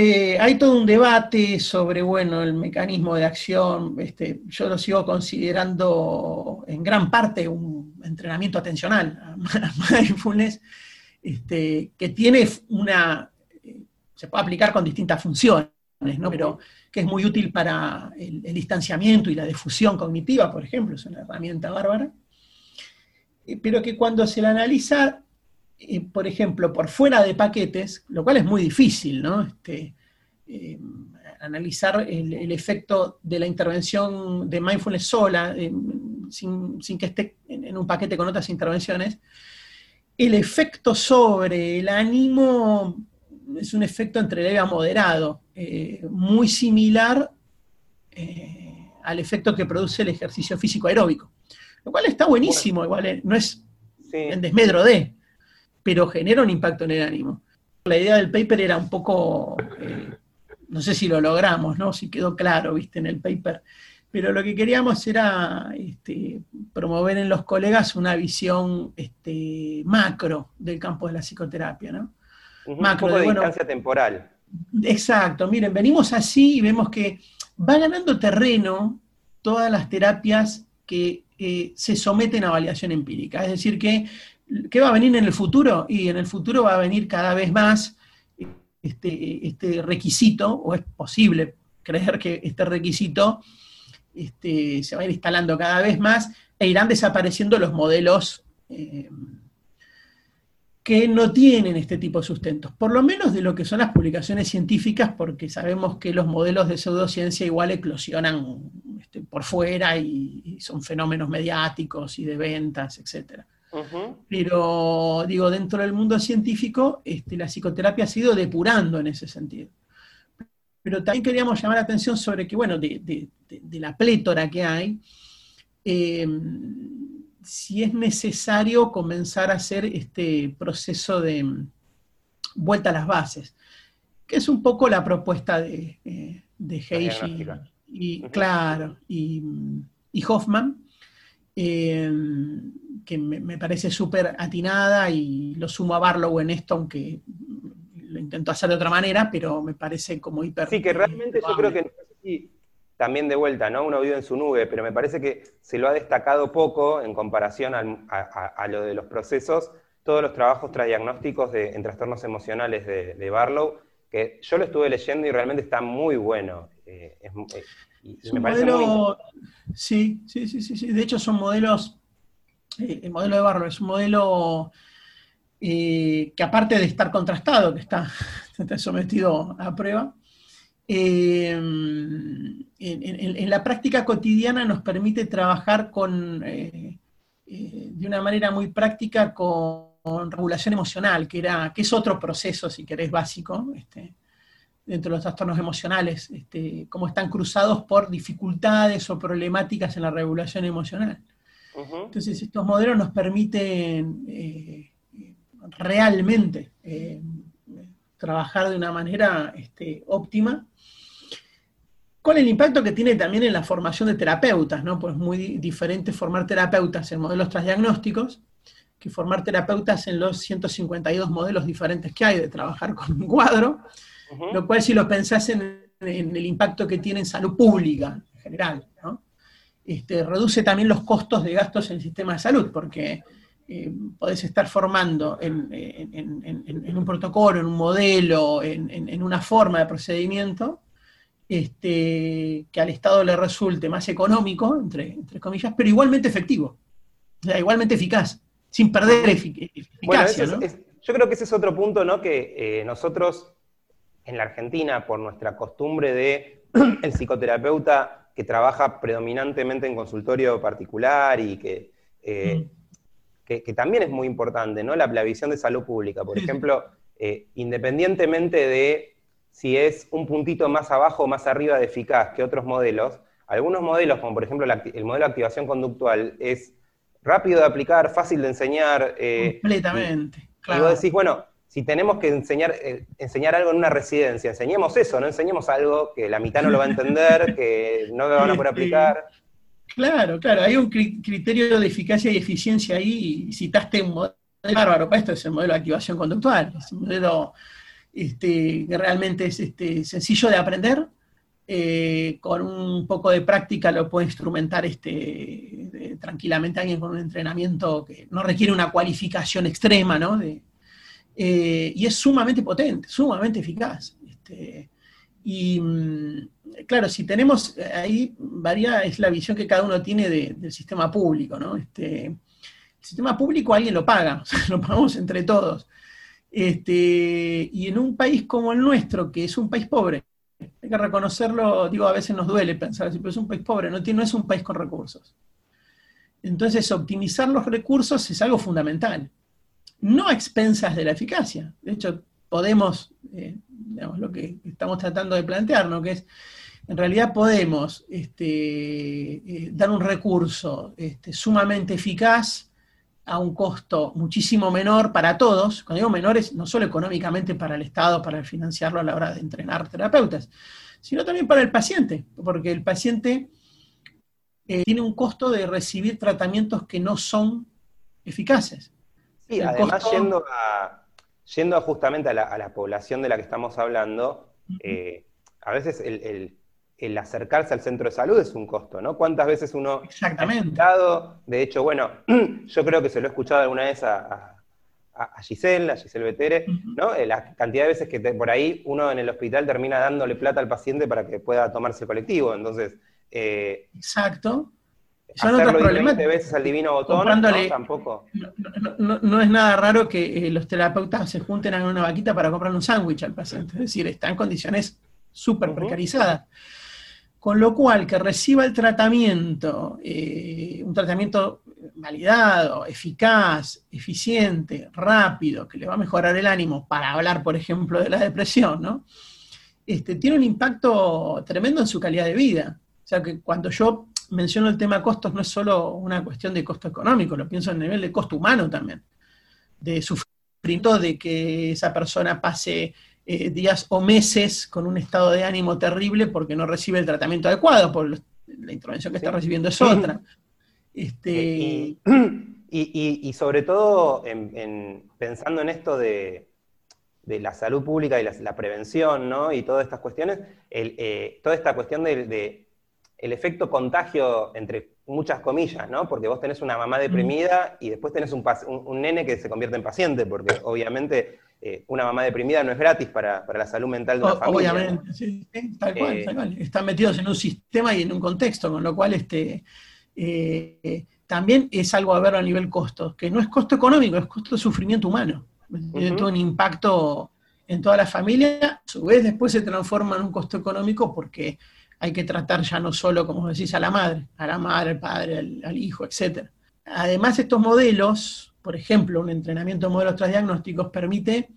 eh, hay todo un debate sobre, bueno, el mecanismo de acción. Este, yo lo sigo considerando en gran parte un entrenamiento atencional, mindfulness, este, que tiene una, se puede aplicar con distintas funciones, ¿no? pero que es muy útil para el, distanciamiento y la difusión cognitiva, por ejemplo, es una herramienta bárbara, pero que cuando se la analiza por ejemplo, por fuera de paquetes, lo cual es muy difícil, ¿no? Este, eh, analizar el, efecto de la intervención de mindfulness sola, eh, sin, que esté en, un paquete con otras intervenciones, el efecto sobre el ánimo es un efecto entre leve a moderado, eh, muy similar al efecto que produce el ejercicio físico aeróbico, lo cual está buenísimo, igual no es en desmedro de, pero genera un impacto en el ánimo. La idea del paper era un poco, eh, no sé si lo logramos, ¿no? Si quedó claro, viste, en el paper, pero lo que queríamos era este, promover en los colegas una visión este, macro del campo de la psicoterapia, ¿no? macro, un poco de, distancia temporal. Exacto, miren, venimos así y vemos que va ganando terreno todas las terapias que eh, se someten a validación empírica. Es decir, que ¿Qué va a venir en el futuro? Y en el futuro va a venir cada vez más este, este requisito, o es posible creer que este requisito este, se va a ir instalando cada vez más, e irán desapareciendo los modelos eh, que no tienen este tipo de sustentos, por lo menos de lo que son las publicaciones científicas, porque sabemos que los modelos de pseudociencia igual eclosionan este, por fuera y, y, son fenómenos mediáticos y de ventas, etcétera. Pero, digo, dentro del mundo científico, este, la psicoterapia ha sido depurando en ese sentido. Pero también queríamos llamar la atención sobre que, bueno, de, la plétora que hay, em, si es necesario comenzar a hacer este proceso de em, vuelta a las bases, que es un poco la propuesta de, eh, de y, claro, y, y Hoffman, Em, que me, parece súper atinada y lo sumo a Barlow en esto, aunque lo intento hacer de otra manera, pero me parece como hiper. Sí, que realmente yo creo que también de vuelta, ¿no? Uno vive en su nube, pero me parece que se lo ha destacado poco en comparación a, lo de los procesos, todos los trabajos transdiagnósticos de, en trastornos emocionales de, Barlow, que yo lo estuve leyendo y realmente está muy bueno. Eh, eh, modelo, sí, sí, sí, sí, De hecho son modelos, eh, el modelo de Barlow es un modelo eh, que aparte de estar contrastado, que está, sometido a prueba, eh, en, la práctica cotidiana nos permite trabajar con, de una manera muy práctica con, regulación emocional, que, era, que es otro proceso, si querés, básico. Este, dentro de los trastornos emocionales, este, cómo están cruzados por dificultades o problemáticas en la regulación emocional. Entonces, estos modelos nos permiten eh, realmente eh, trabajar de una manera este, óptima, con el impacto que tiene también en la formación de terapeutas, ¿no? Pues muy diferente formar terapeutas en modelos transdiagnósticos que formar terapeutas en los 152 modelos diferentes que hay de trabajar con un cuadro, lo cual si lo pensás en, el impacto que tiene en salud pública en general, este, reduce también los costos de gastos en el sistema de salud, porque eh, podés estar formando en, un protocolo, en un modelo, en, una forma de procedimiento, este, que al Estado le resulte más económico, entre, entre comillas, pero igualmente efectivo, o sea, igualmente eficaz, sin perder eficacia. yo creo que ese es otro punto, ¿no? Que eh, nosotros en la Argentina, por nuestra costumbre de el psicoterapeuta que trabaja predominantemente en consultorio particular y que, eh, que, también es muy importante, ¿no? La, visión de salud pública, por ejemplo, eh, independientemente de si es un puntito más abajo o más arriba de eficaz que otros modelos, algunos modelos, como por ejemplo el modelo de activación conductual, es rápido de aplicar, fácil de enseñar. Eh, Completamente. Y, vos decís, bueno, si tenemos que enseñar, eh, enseñar algo en una residencia, enseñemos eso, no enseñemos algo que la mitad no lo va a entender, que no lo van a poder aplicar. Claro, claro, hay un criterio de eficacia y eficiencia ahí, y citaste un modelo bárbaro para esto, es el modelo de activación conductual, es un modelo este, que realmente es este, sencillo de aprender, eh, con un poco de práctica lo puede instrumentar este, tranquilamente alguien con un entrenamiento que no requiere una cualificación extrema, ¿no? Eh, y es sumamente potente, sumamente eficaz. Este, y mm, claro, si tenemos ahí, varía, es la visión que cada uno tiene del sistema público, ¿no? El sistema público alguien lo paga, lo pagamos entre todos. Este, y en un país como el nuestro, que es un país pobre, hay que reconocerlo, digo, a veces nos duele pensar así, pero es un país pobre, no, no es un país con recursos. Entonces, optimizar los recursos es algo fundamental, no a expensas de la eficacia. De hecho, podemos, eh, digamos, lo que estamos tratando de plantear, ¿no? que es, en realidad podemos este, eh, dar un recurso este, sumamente eficaz a un costo muchísimo menor para todos, cuando digo menores, no solo económicamente para el Estado, para financiarlo a la hora de entrenar terapeutas, sino también para el paciente, porque el paciente eh, tiene un costo de recibir tratamientos que no son eficaces. Sí, además yendo, a, yendo justamente a la, población de la que estamos hablando, eh, a veces el el acercarse al centro de salud es un costo, ¿no? ¿Cuántas veces uno Exactamente. ha de hecho, bueno, yo creo que se lo he escuchado alguna vez a, a, Giselle, a Giselle Betere, ¿no? Eh, la cantidad de veces que por ahí uno en el hospital termina dándole plata al paciente para que pueda tomarse el colectivo, entonces... Eh, Exacto. Son otros problemas. veces al divino botón, ¿no? tampoco. No, es nada raro que eh, los terapeutas se junten en una vaquita para comprar un sándwich al paciente, es decir, está en condiciones súper precarizadas. Con lo cual, que reciba el tratamiento, eh, un tratamiento validado, eficaz, eficiente, rápido, que le va a mejorar el ánimo, para hablar, por ejemplo, de la depresión, ¿no? Este, tiene un impacto tremendo en su calidad de vida. O sea que cuando yo menciono el tema costos, no es solo una cuestión de costo económico, lo pienso a nivel de costo humano también, de sufrimiento de que esa persona pase eh, días o meses con un estado de ánimo terrible porque no recibe el tratamiento adecuado, por la intervención que está recibiendo es otra. Este... Y, sobre todo pensando en esto de, la salud pública y la, prevención, ¿no? Y todas estas cuestiones, eh, toda esta cuestión de, el efecto contagio entre muchas comillas, ¿no? Porque vos tenés una mamá deprimida y después tenés un, un, nene que se convierte en paciente, porque obviamente eh, una mamá deprimida no es gratis para, la salud mental de una familia. Obviamente, sí, tal cual, tal cual. Están metidos en un sistema y en un contexto, con lo cual este, eh, también es algo a ver a nivel costo, que no es costo económico, es costo de sufrimiento humano. Tiene todo un impacto en toda la familia, a su vez después se transforma en un costo económico porque hay que tratar ya no solo, como decís, a la madre, a la madre, al padre, al, al hijo, etc. Además, estos modelos por ejemplo, un entrenamiento de modelos transdiagnósticos permite,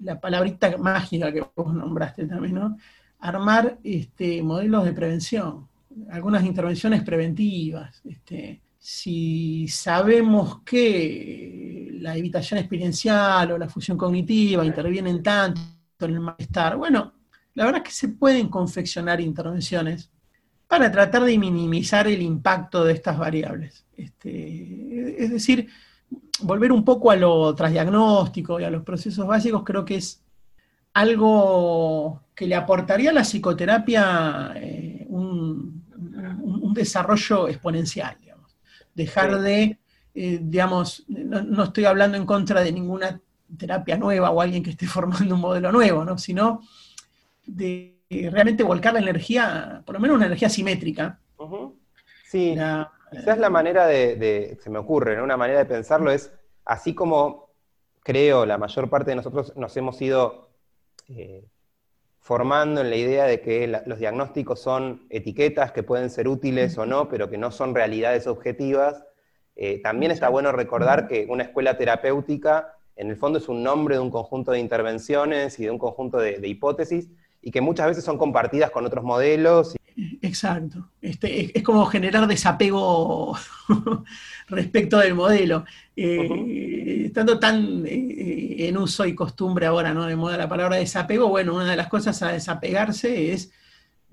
la palabrita mágica que vos nombraste también, ¿no? Armar este, modelos de prevención, algunas intervenciones preventivas. Este, si sabemos que la evitación experiencial o la fusión cognitiva intervienen tanto en el malestar, bueno, la verdad es que se pueden confeccionar intervenciones para tratar de minimizar el impacto de estas variables. Este, es decir, volver un poco a lo transdiagnóstico y a los procesos básicos, creo que es algo que le aportaría a la psicoterapia eh, un, desarrollo exponencial, digamos. Dejar de digamos, no, estoy hablando en contra de ninguna terapia nueva o alguien que esté formando un modelo nuevo, ¿no? sino de realmente volcar la energía, por lo menos una energía simétrica. Sí, quizás la manera de, se me ocurre, una manera de pensarlo es, así como creo la mayor parte de nosotros nos hemos ido eh, formando en la idea de que los diagnósticos son etiquetas que pueden ser útiles o no, pero que no son realidades objetivas, eh, también está bueno recordar que una escuela terapéutica en el fondo es un nombre de un conjunto de intervenciones y de un conjunto de, hipótesis y que muchas veces son compartidas con otros modelos. Exacto. Este, es, como generar desapego respecto del modelo. Eh, estando tan eh, en uso y costumbre ahora, ¿no? De moda la palabra desapego, bueno, una de las cosas a desapegarse es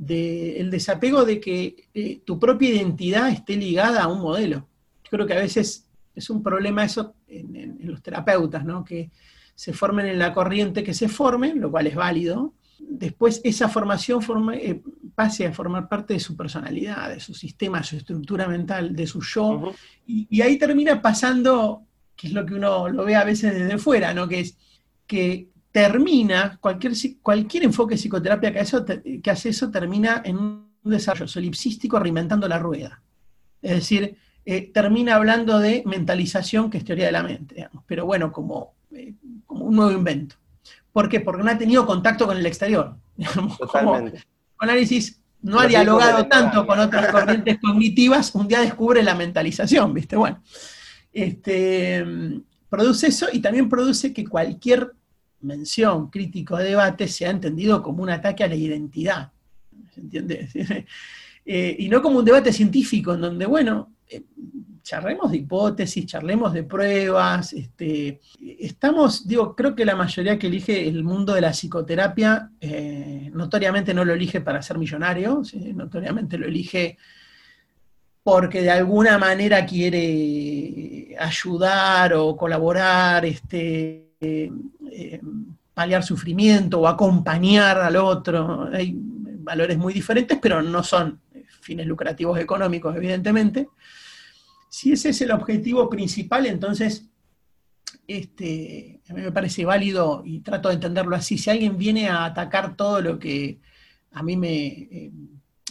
el desapego de que eh, tu propia identidad esté ligada a un modelo. Creo que a veces es un problema eso en, los terapeutas, ¿no? Que se formen en la corriente que se formen, lo cual es válido. Después esa formación eh, pase a formar parte de su personalidad, de su sistema, su estructura mental, de su yo. y, ahí termina pasando, que es lo que uno lo ve a veces desde fuera, ¿no? Que es que termina, cualquier, cualquier enfoque de psicoterapia que, eso, que hace eso termina en un desarrollo solipsístico reinventando la rueda. Es decir, eh, termina hablando de mentalización, que es teoría de la mente, digamos, pero bueno, como, eh, como un nuevo invento. ¿Por qué? Porque no ha tenido contacto con el exterior. Totalmente. análisis no ha dialogado tanto con otras corrientes cognitivas, un día descubre la mentalización, ¿viste? Bueno, este, produce eso y también produce que cualquier mención, crítico, debate sea entendido como un ataque a la identidad. ¿Se entiende? Eh, y no como un debate científico en donde, bueno, eh, charlemos de hipótesis, charlemos de pruebas. Este, estamos, digo, creo que la mayoría que elige el mundo de la psicoterapia, eh, notoriamente no lo elige para ser millonario, notoriamente lo elige porque de alguna manera quiere ayudar o colaborar, este, paliar sufrimiento o acompañar al otro. Hay valores muy diferentes, pero no son fines lucrativos económicos, evidentemente. Si ese es el objetivo principal, entonces este, a mí me parece válido y trato de entenderlo así. Si alguien viene a atacar todo lo que a mí me, eh,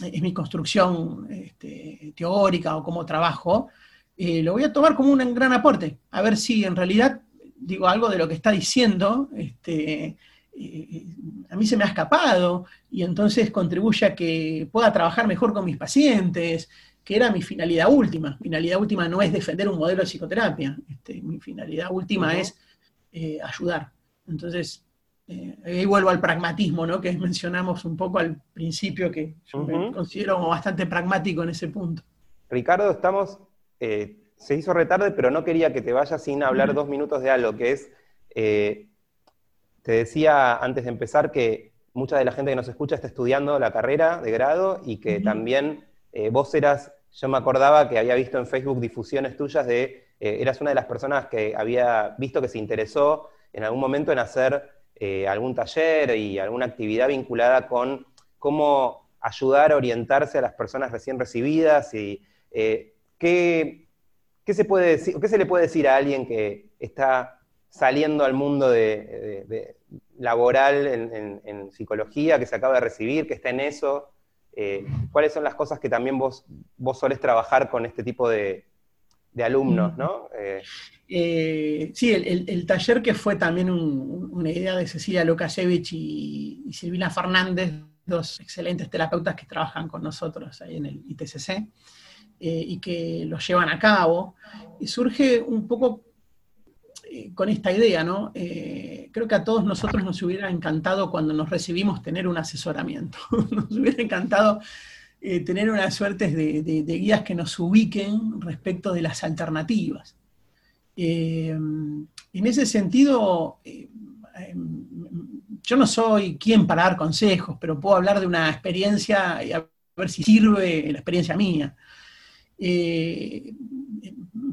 es mi construcción este, teórica o como trabajo, eh, lo voy a tomar como un gran aporte, a ver si en realidad digo algo de lo que está diciendo, este, eh, a mí se me ha escapado y entonces contribuye a que pueda trabajar mejor con mis pacientes, que era mi finalidad última. Finalidad última no es defender un modelo de psicoterapia, este, mi finalidad última es eh, ayudar. Entonces, eh, ahí vuelvo al pragmatismo, ¿no? que mencionamos un poco al principio, que yo me considero bastante pragmático en ese punto. Ricardo, estamos, se hizo retarde, pero no quería que te vayas sin hablar dos minutos de algo, que es te decía antes de empezar que mucha de la gente que nos escucha está estudiando la carrera de grado y que también eh, vos eras, yo me acordaba que había visto en Facebook difusiones tuyas de, eh, eras una de las personas que había visto que se interesó en algún momento en hacer eh, algún taller y alguna actividad vinculada con cómo ayudar a orientarse a las personas recién recibidas y qué, se puede decir, qué se le puede decir a alguien que está saliendo al mundo de, laboral en, psicología, que se acaba de recibir, que está en eso? Eh, ¿Cuáles son las cosas que también vos, vos solés trabajar con este tipo de, alumnos, ¿no? Eh, eh, sí, el, taller que fue también una idea de Cecilia Lukashevich y, Silvina Fernández, dos excelentes terapeutas que trabajan con nosotros ahí en el ITCC y que lo llevan a cabo. Y surge un poco con esta idea, ¿no? Eh, creo que a todos nosotros nos hubiera encantado cuando nos recibimos tener un asesoramiento. nos hubiera encantado eh, tener una suerte de, guías que nos ubiquen respecto de las alternativas. en ese sentido, yo no soy quien para dar consejos, pero puedo hablar de una experiencia y a ver si sirve la experiencia mía.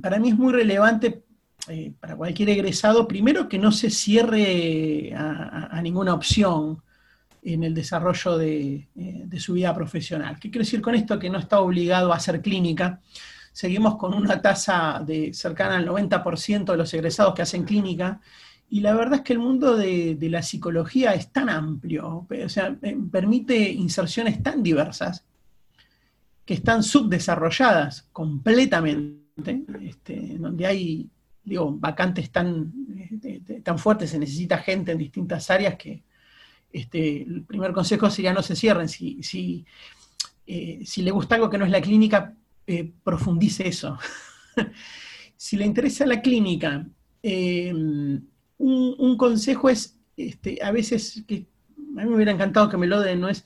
para mí es muy relevante eh, para cualquier egresado, primero que no se cierre a, ninguna opción en el desarrollo eh, de, su vida profesional. ¿Qué quiere decir con esto? Que no está obligado a hacer clínica, seguimos con una tasa de cercana al 90% de los egresados que hacen clínica, y la verdad es que el mundo de, la psicología es tan amplio, o sea, eh, permite inserciones tan diversas, que están subdesarrolladas completamente, este, donde hay digo, vacantes tan, este, tan fuertes, se necesita gente en distintas áreas que este, el primer consejo sería no se cierren. Si, si, eh, si le gusta algo que no es la clínica, eh, profundice eso. si le interesa la clínica, eh, un, consejo es, este, a veces, que a mí me hubiera encantado que me lo den, ¿no? Es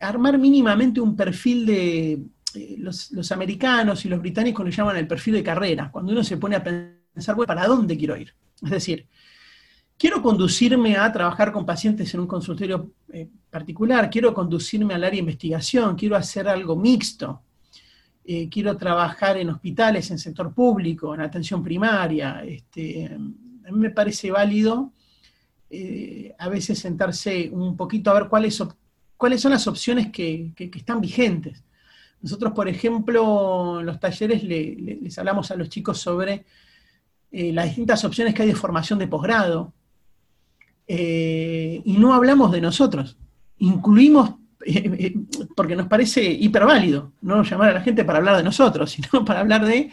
armar mínimamente un perfil de, los, los, americanos y los británicos le llaman el perfil de carrera, cuando uno se pone a pensar, bueno, ¿para dónde quiero ir? Es decir, quiero conducirme a trabajar con pacientes en un consultorio eh, particular, quiero conducirme al área de investigación, quiero hacer algo mixto, eh, quiero trabajar en hospitales, en sector público, en atención primaria. Este, a mí me parece válido eh, a veces sentarse un poquito a ver cuáles, cuáles son las opciones que, están vigentes. Nosotros, por ejemplo, en los talleres les hablamos a los chicos sobre las distintas opciones que hay de formación de posgrado, eh, y no hablamos de nosotros. Incluimos, eh, eh, porque nos parece hiperválido, no llamar a la gente para hablar de nosotros, sino para hablar de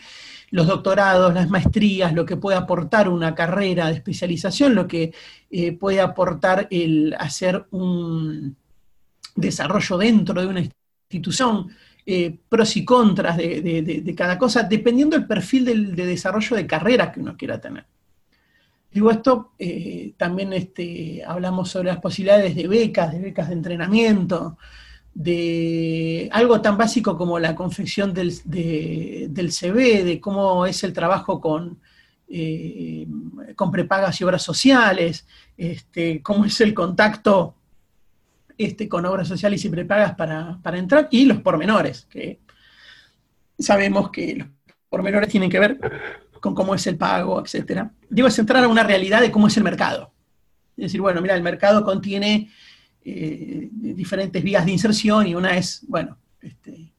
los doctorados, las maestrías, lo que puede aportar una carrera de especialización, lo que puede aportar el hacer un desarrollo dentro de una institución, pros y contras de, cada cosa, dependiendo del perfil de desarrollo de carrera que uno quiera tener. Digo esto, eh, también este, hablamos sobre las posibilidades de becas, de becas de entrenamiento, de algo tan básico como la confección del, CV, de cómo es el trabajo con, eh, con prepagas y obras sociales, este, cómo es el contacto este, con obras sociales y prepagas para, para entrar, y los pormenores, que sabemos que los pormenores tienen que ver con cómo es el pago, etcétera. Digo, es entrar a una realidad de cómo es el mercado. Es decir, bueno, mira, el mercado contiene eh, diferentes vías de inserción y una es, bueno, este,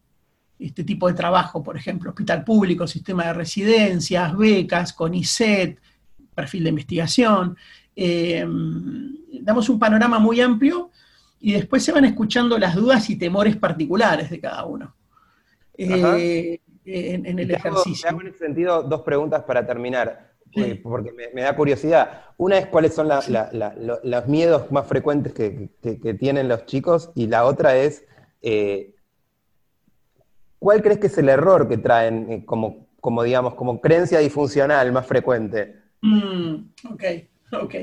este, tipo de trabajo, por ejemplo, hospital público, sistema de residencias, becas, CONICET, perfil de investigación. Eh, damos un panorama muy amplio y después se van escuchando las dudas y temores particulares de cada uno. Eh, en, el ejercicio. en ese sentido dos preguntas para terminar, eh, porque me, da curiosidad. Una es cuáles son los miedos más frecuentes que, tienen los chicos y la otra es, eh, ¿cuál crees que es el error que traen como, como, digamos, como creencia disfuncional más frecuente? Mm, ok, ok.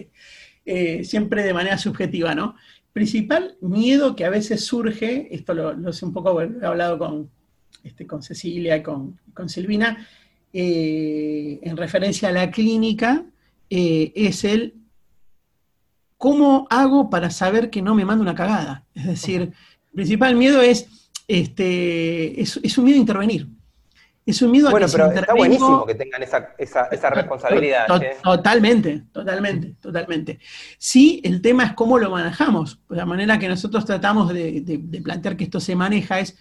siempre de manera subjetiva, ¿no? Principal miedo que a veces surge, esto lo, lo sé un poco, he hablado con, este, con Cecilia y con, Silvina, eh, en referencia a la clínica, eh, es el cómo hago para saber que no me mando una cagada. Es decir, el principal miedo es, este, es, un miedo a intervenir. Es un miedo a bueno, pero está buenísimo que tengan esa, responsabilidad. ¿eh? Totalmente, totalmente, totalmente. Sí, el tema es cómo lo manejamos. La manera que nosotros tratamos de plantear que esto se maneja es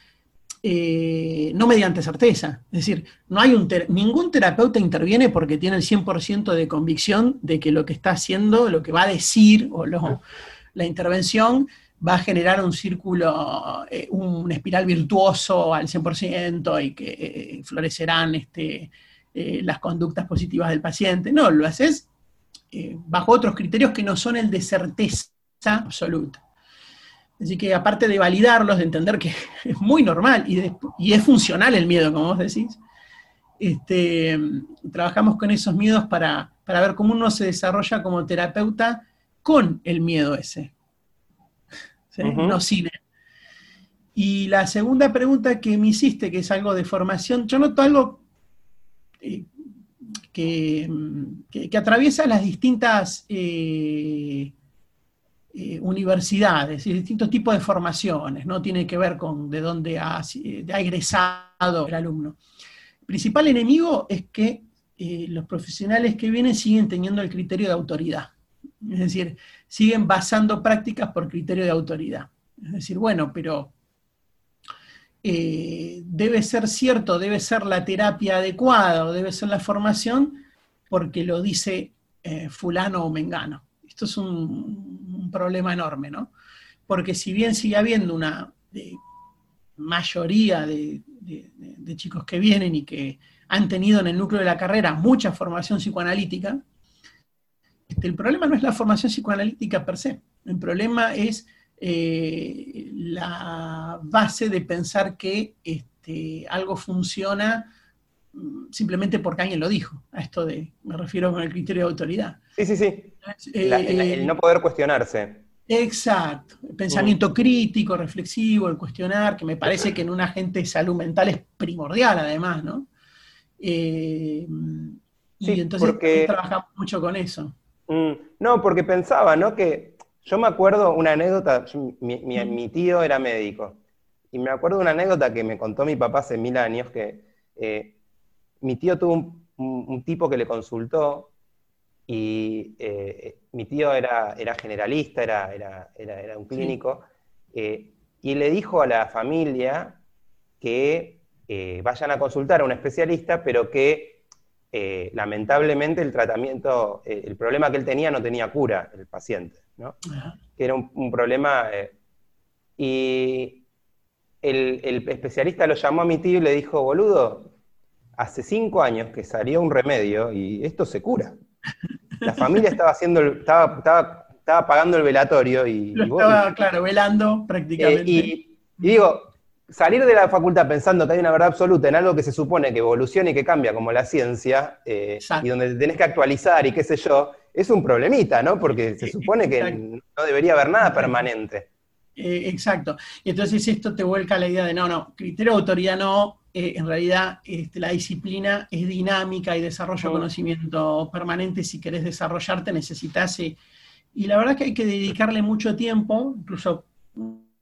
eh, no mediante certeza. Es decir, no hay un ningún terapeuta interviene porque tiene el 100% de convicción de que lo que está haciendo, lo que va a decir o la intervención va a generar un círculo, eh, un espiral virtuoso al 100% y que eh, florecerán este, las conductas positivas del paciente. No, lo haces bajo otros criterios que no son el de certeza absoluta. Así que aparte de validarlos, de entender que es muy normal y, es funcional el miedo, como vos decís, este, trabajamos con esos miedos para, ver cómo uno se desarrolla como terapeuta con el miedo ese, no sin Y la segunda pregunta que me hiciste, que es algo de formación, yo noto algo eh, que, atraviesa las distintas... Eh, eh, universidades y distintos tipos de formaciones, no tiene que ver con de dónde ha, egresado el alumno. El principal enemigo es que eh, los profesionales que vienen siguen teniendo el criterio de autoridad, es decir, siguen basando prácticas por criterio de autoridad. Es decir, bueno, pero eh, debe ser cierto, debe ser la terapia adecuada o debe ser la formación porque lo dice eh, fulano o mengano. Esto es un, problema enorme, ¿no? Porque si bien sigue habiendo una mayoría de, chicos que vienen y que han tenido en el núcleo de la carrera mucha formación psicoanalítica, el problema no es la formación psicoanalítica per se, el problema es eh, la base de pensar que este, algo funciona mm, simplemente porque alguien lo dijo. A esto de, me refiero con el criterio de autoridad. Sí, sí, sí. el, eh, no poder cuestionarse. Exacto. El pensamiento crítico, reflexivo, el cuestionar, que me parece que en un agente de salud mental es primordial además, ¿no? Eh, y entonces trabajamos mucho con eso. Mm, no, porque pensaba, ¿no? Que yo me acuerdo una anécdota, mi, tío era médico, y me acuerdo una anécdota que me contó mi papá hace mil años, que eh, mi tío tuvo un, tipo que le consultó, y eh, mi tío era, era generalista, era, era, era, un clínico, eh, y le dijo a la familia que vayan a consultar a un especialista, pero que eh, lamentablemente el tratamiento, eh, el problema que él tenía no tenía cura, el paciente, ¿no? Que era un, problema... Eh, y el, especialista lo llamó a mi tío y le dijo, boludo, hace cinco años que salió un remedio y esto se cura. La familia estaba haciendo, estaba, estaba, pagando el velatorio y... estaba, claro, velando prácticamente. y digo, salir de la facultad pensando que hay una verdad absoluta en algo que se supone que evoluciona y que cambia, como la ciencia, eh, y donde tenés que actualizar y qué sé yo, es un problemita, ¿no? Porque se supone que no debería haber nada permanente. Eh, exacto. Y entonces esto te vuelca a la idea de, no, no, criterio de autoridad no, eh, en realidad este, la disciplina es dinámica y desarrolla conocimiento permanente. Si querés desarrollarte necesitas... y la verdad que hay que dedicarle mucho tiempo, incluso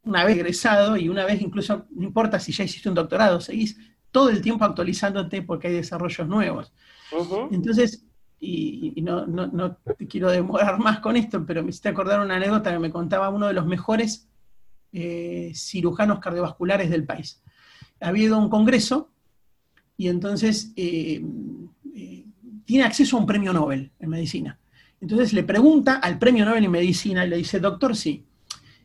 una vez egresado y una vez incluso, no importa si ya hiciste un doctorado, seguís todo el tiempo actualizándote porque hay desarrollos nuevos. Entonces, y, no, no, te quiero demorar más con esto, pero me hiciste acordar una anécdota que me contaba uno de los mejores eh, cirujanos cardiovasculares del país. Había ido a un congreso y entonces eh, eh, tiene acceso a un premio Nobel en medicina. Entonces le pregunta al premio Nobel en medicina y le dice, doctor, sí,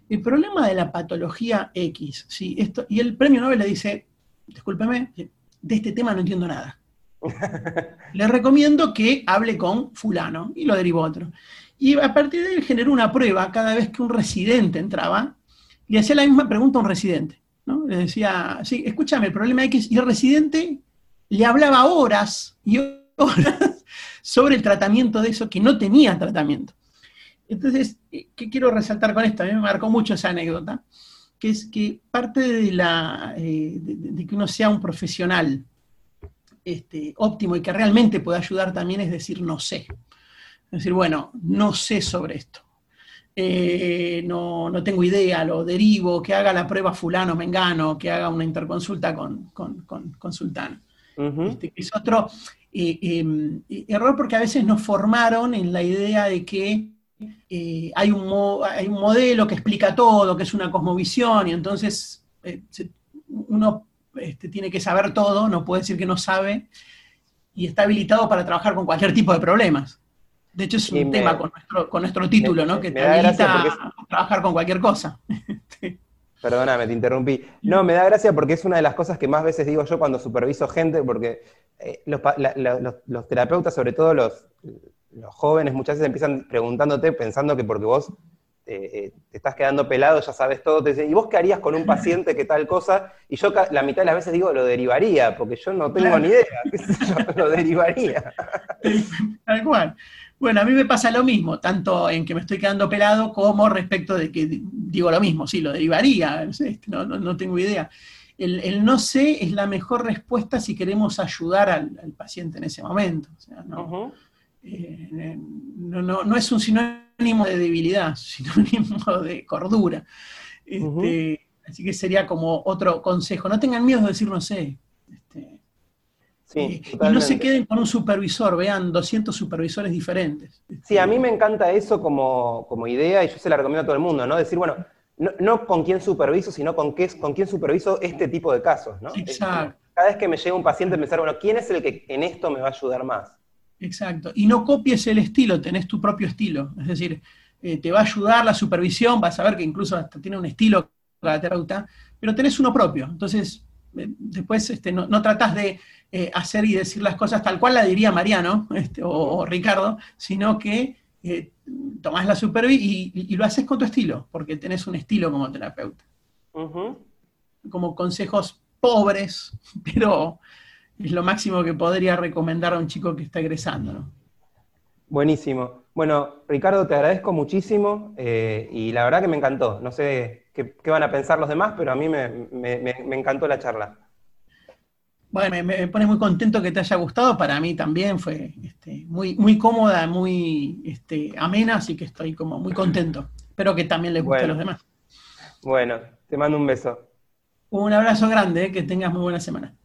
el problema de la patología X, ¿sí? Esto, y el premio Nobel le dice, discúlpeme, de este tema no entiendo nada. le recomiendo que hable con fulano, y lo derivó otro. Y a partir de ahí generó una prueba cada vez que un residente entraba, le hacía la misma pregunta a un residente. ¿no? Le decía, sí, escúchame, el problema X, y el residente le hablaba horas y horas sobre el tratamiento de eso que no tenía tratamiento. Entonces, eh, ¿qué quiero resaltar con esto? A mí me marcó mucho esa anécdota, que es que parte de, la, eh, de, que uno sea un profesional este, óptimo y que realmente pueda ayudar también es decir, no sé. Es decir, bueno, no sé sobre esto. Eh, no, tengo idea, lo derivo, que haga la prueba fulano, mengano, que haga una interconsulta con, con, sultano. Este, es otro em, error porque a veces nos formaron en la idea de que eh, hay, un hay, un modelo que explica todo, que es una cosmovisión, y entonces eh, uno este, tiene que saber todo, no puede decir que no sabe, y está habilitado para trabajar con cualquier tipo de problemas. De hecho, es un tema con nuestro, con nuestro título, ¿no? Que te habilita a trabajar con cualquier cosa. Perdóname, te interrumpí. No, me da gracia porque es una de las cosas que más veces digo yo cuando superviso gente, porque eh, los, terapeutas, sobre todo los, los jóvenes muchas veces empiezan preguntándote, pensando que porque vos eh, eh, te estás quedando pelado, ya sabes todo, te dicen, ¿y vos qué harías con un paciente que tal cosa? Y yo la mitad de las veces digo, lo derivaría, porque yo no tengo ni idea, ¿qué sé yo? Lo derivaría. Tal cual. Bueno, a mí me pasa lo mismo, tanto en que me estoy quedando pelado como respecto de que digo lo mismo, sí, lo derivaría, no, tengo idea. El, no sé es la mejor respuesta si queremos ayudar al, paciente en ese momento. O sea, no, eh, no, es un sinónimo de debilidad, sinónimo de cordura. Este, así que sería como otro consejo. No tengan miedo de decir no sé. Este, eh, y no se queden con un supervisor, vean 200 supervisores diferentes. Sí, a mí me encanta eso como, idea y yo se la recomiendo a todo el mundo, ¿no? Decir, bueno, no, con quién superviso, sino con, qué, con quién superviso este tipo de casos, ¿no? Exacto. Cada vez que me llega un paciente, pensar, bueno, ¿quién es el que en esto me va a ayudar más? Exacto. Y no copies el estilo, tenés tu propio estilo. Es decir, eh, te va a ayudar la supervisión, vas a ver que incluso hasta tiene un estilo cada terapeuta, pero tenés uno propio. Entonces, eh, después este, no, no tratás de eh, hacer y decir las cosas tal cual la diría Mariano este, o, Ricardo, sino que tomás la supervisión y, lo haces con tu estilo, porque tenés un estilo como terapeuta. Como consejos pobres, pero es lo máximo que podría recomendar a un chico que está egresando. Buenísimo. Bueno, Ricardo, te agradezco muchísimo eh, y la verdad que me encantó. No sé qué, van a pensar los demás, pero a mí me, encantó la charla. Bueno, me, pone muy contento que te haya gustado. Para mí también fue este, muy, muy cómoda, muy este, amena, así que estoy como muy contento. Espero que también les guste a los demás. Bueno, te mando un beso. Un abrazo grande, que tengas muy buena semana.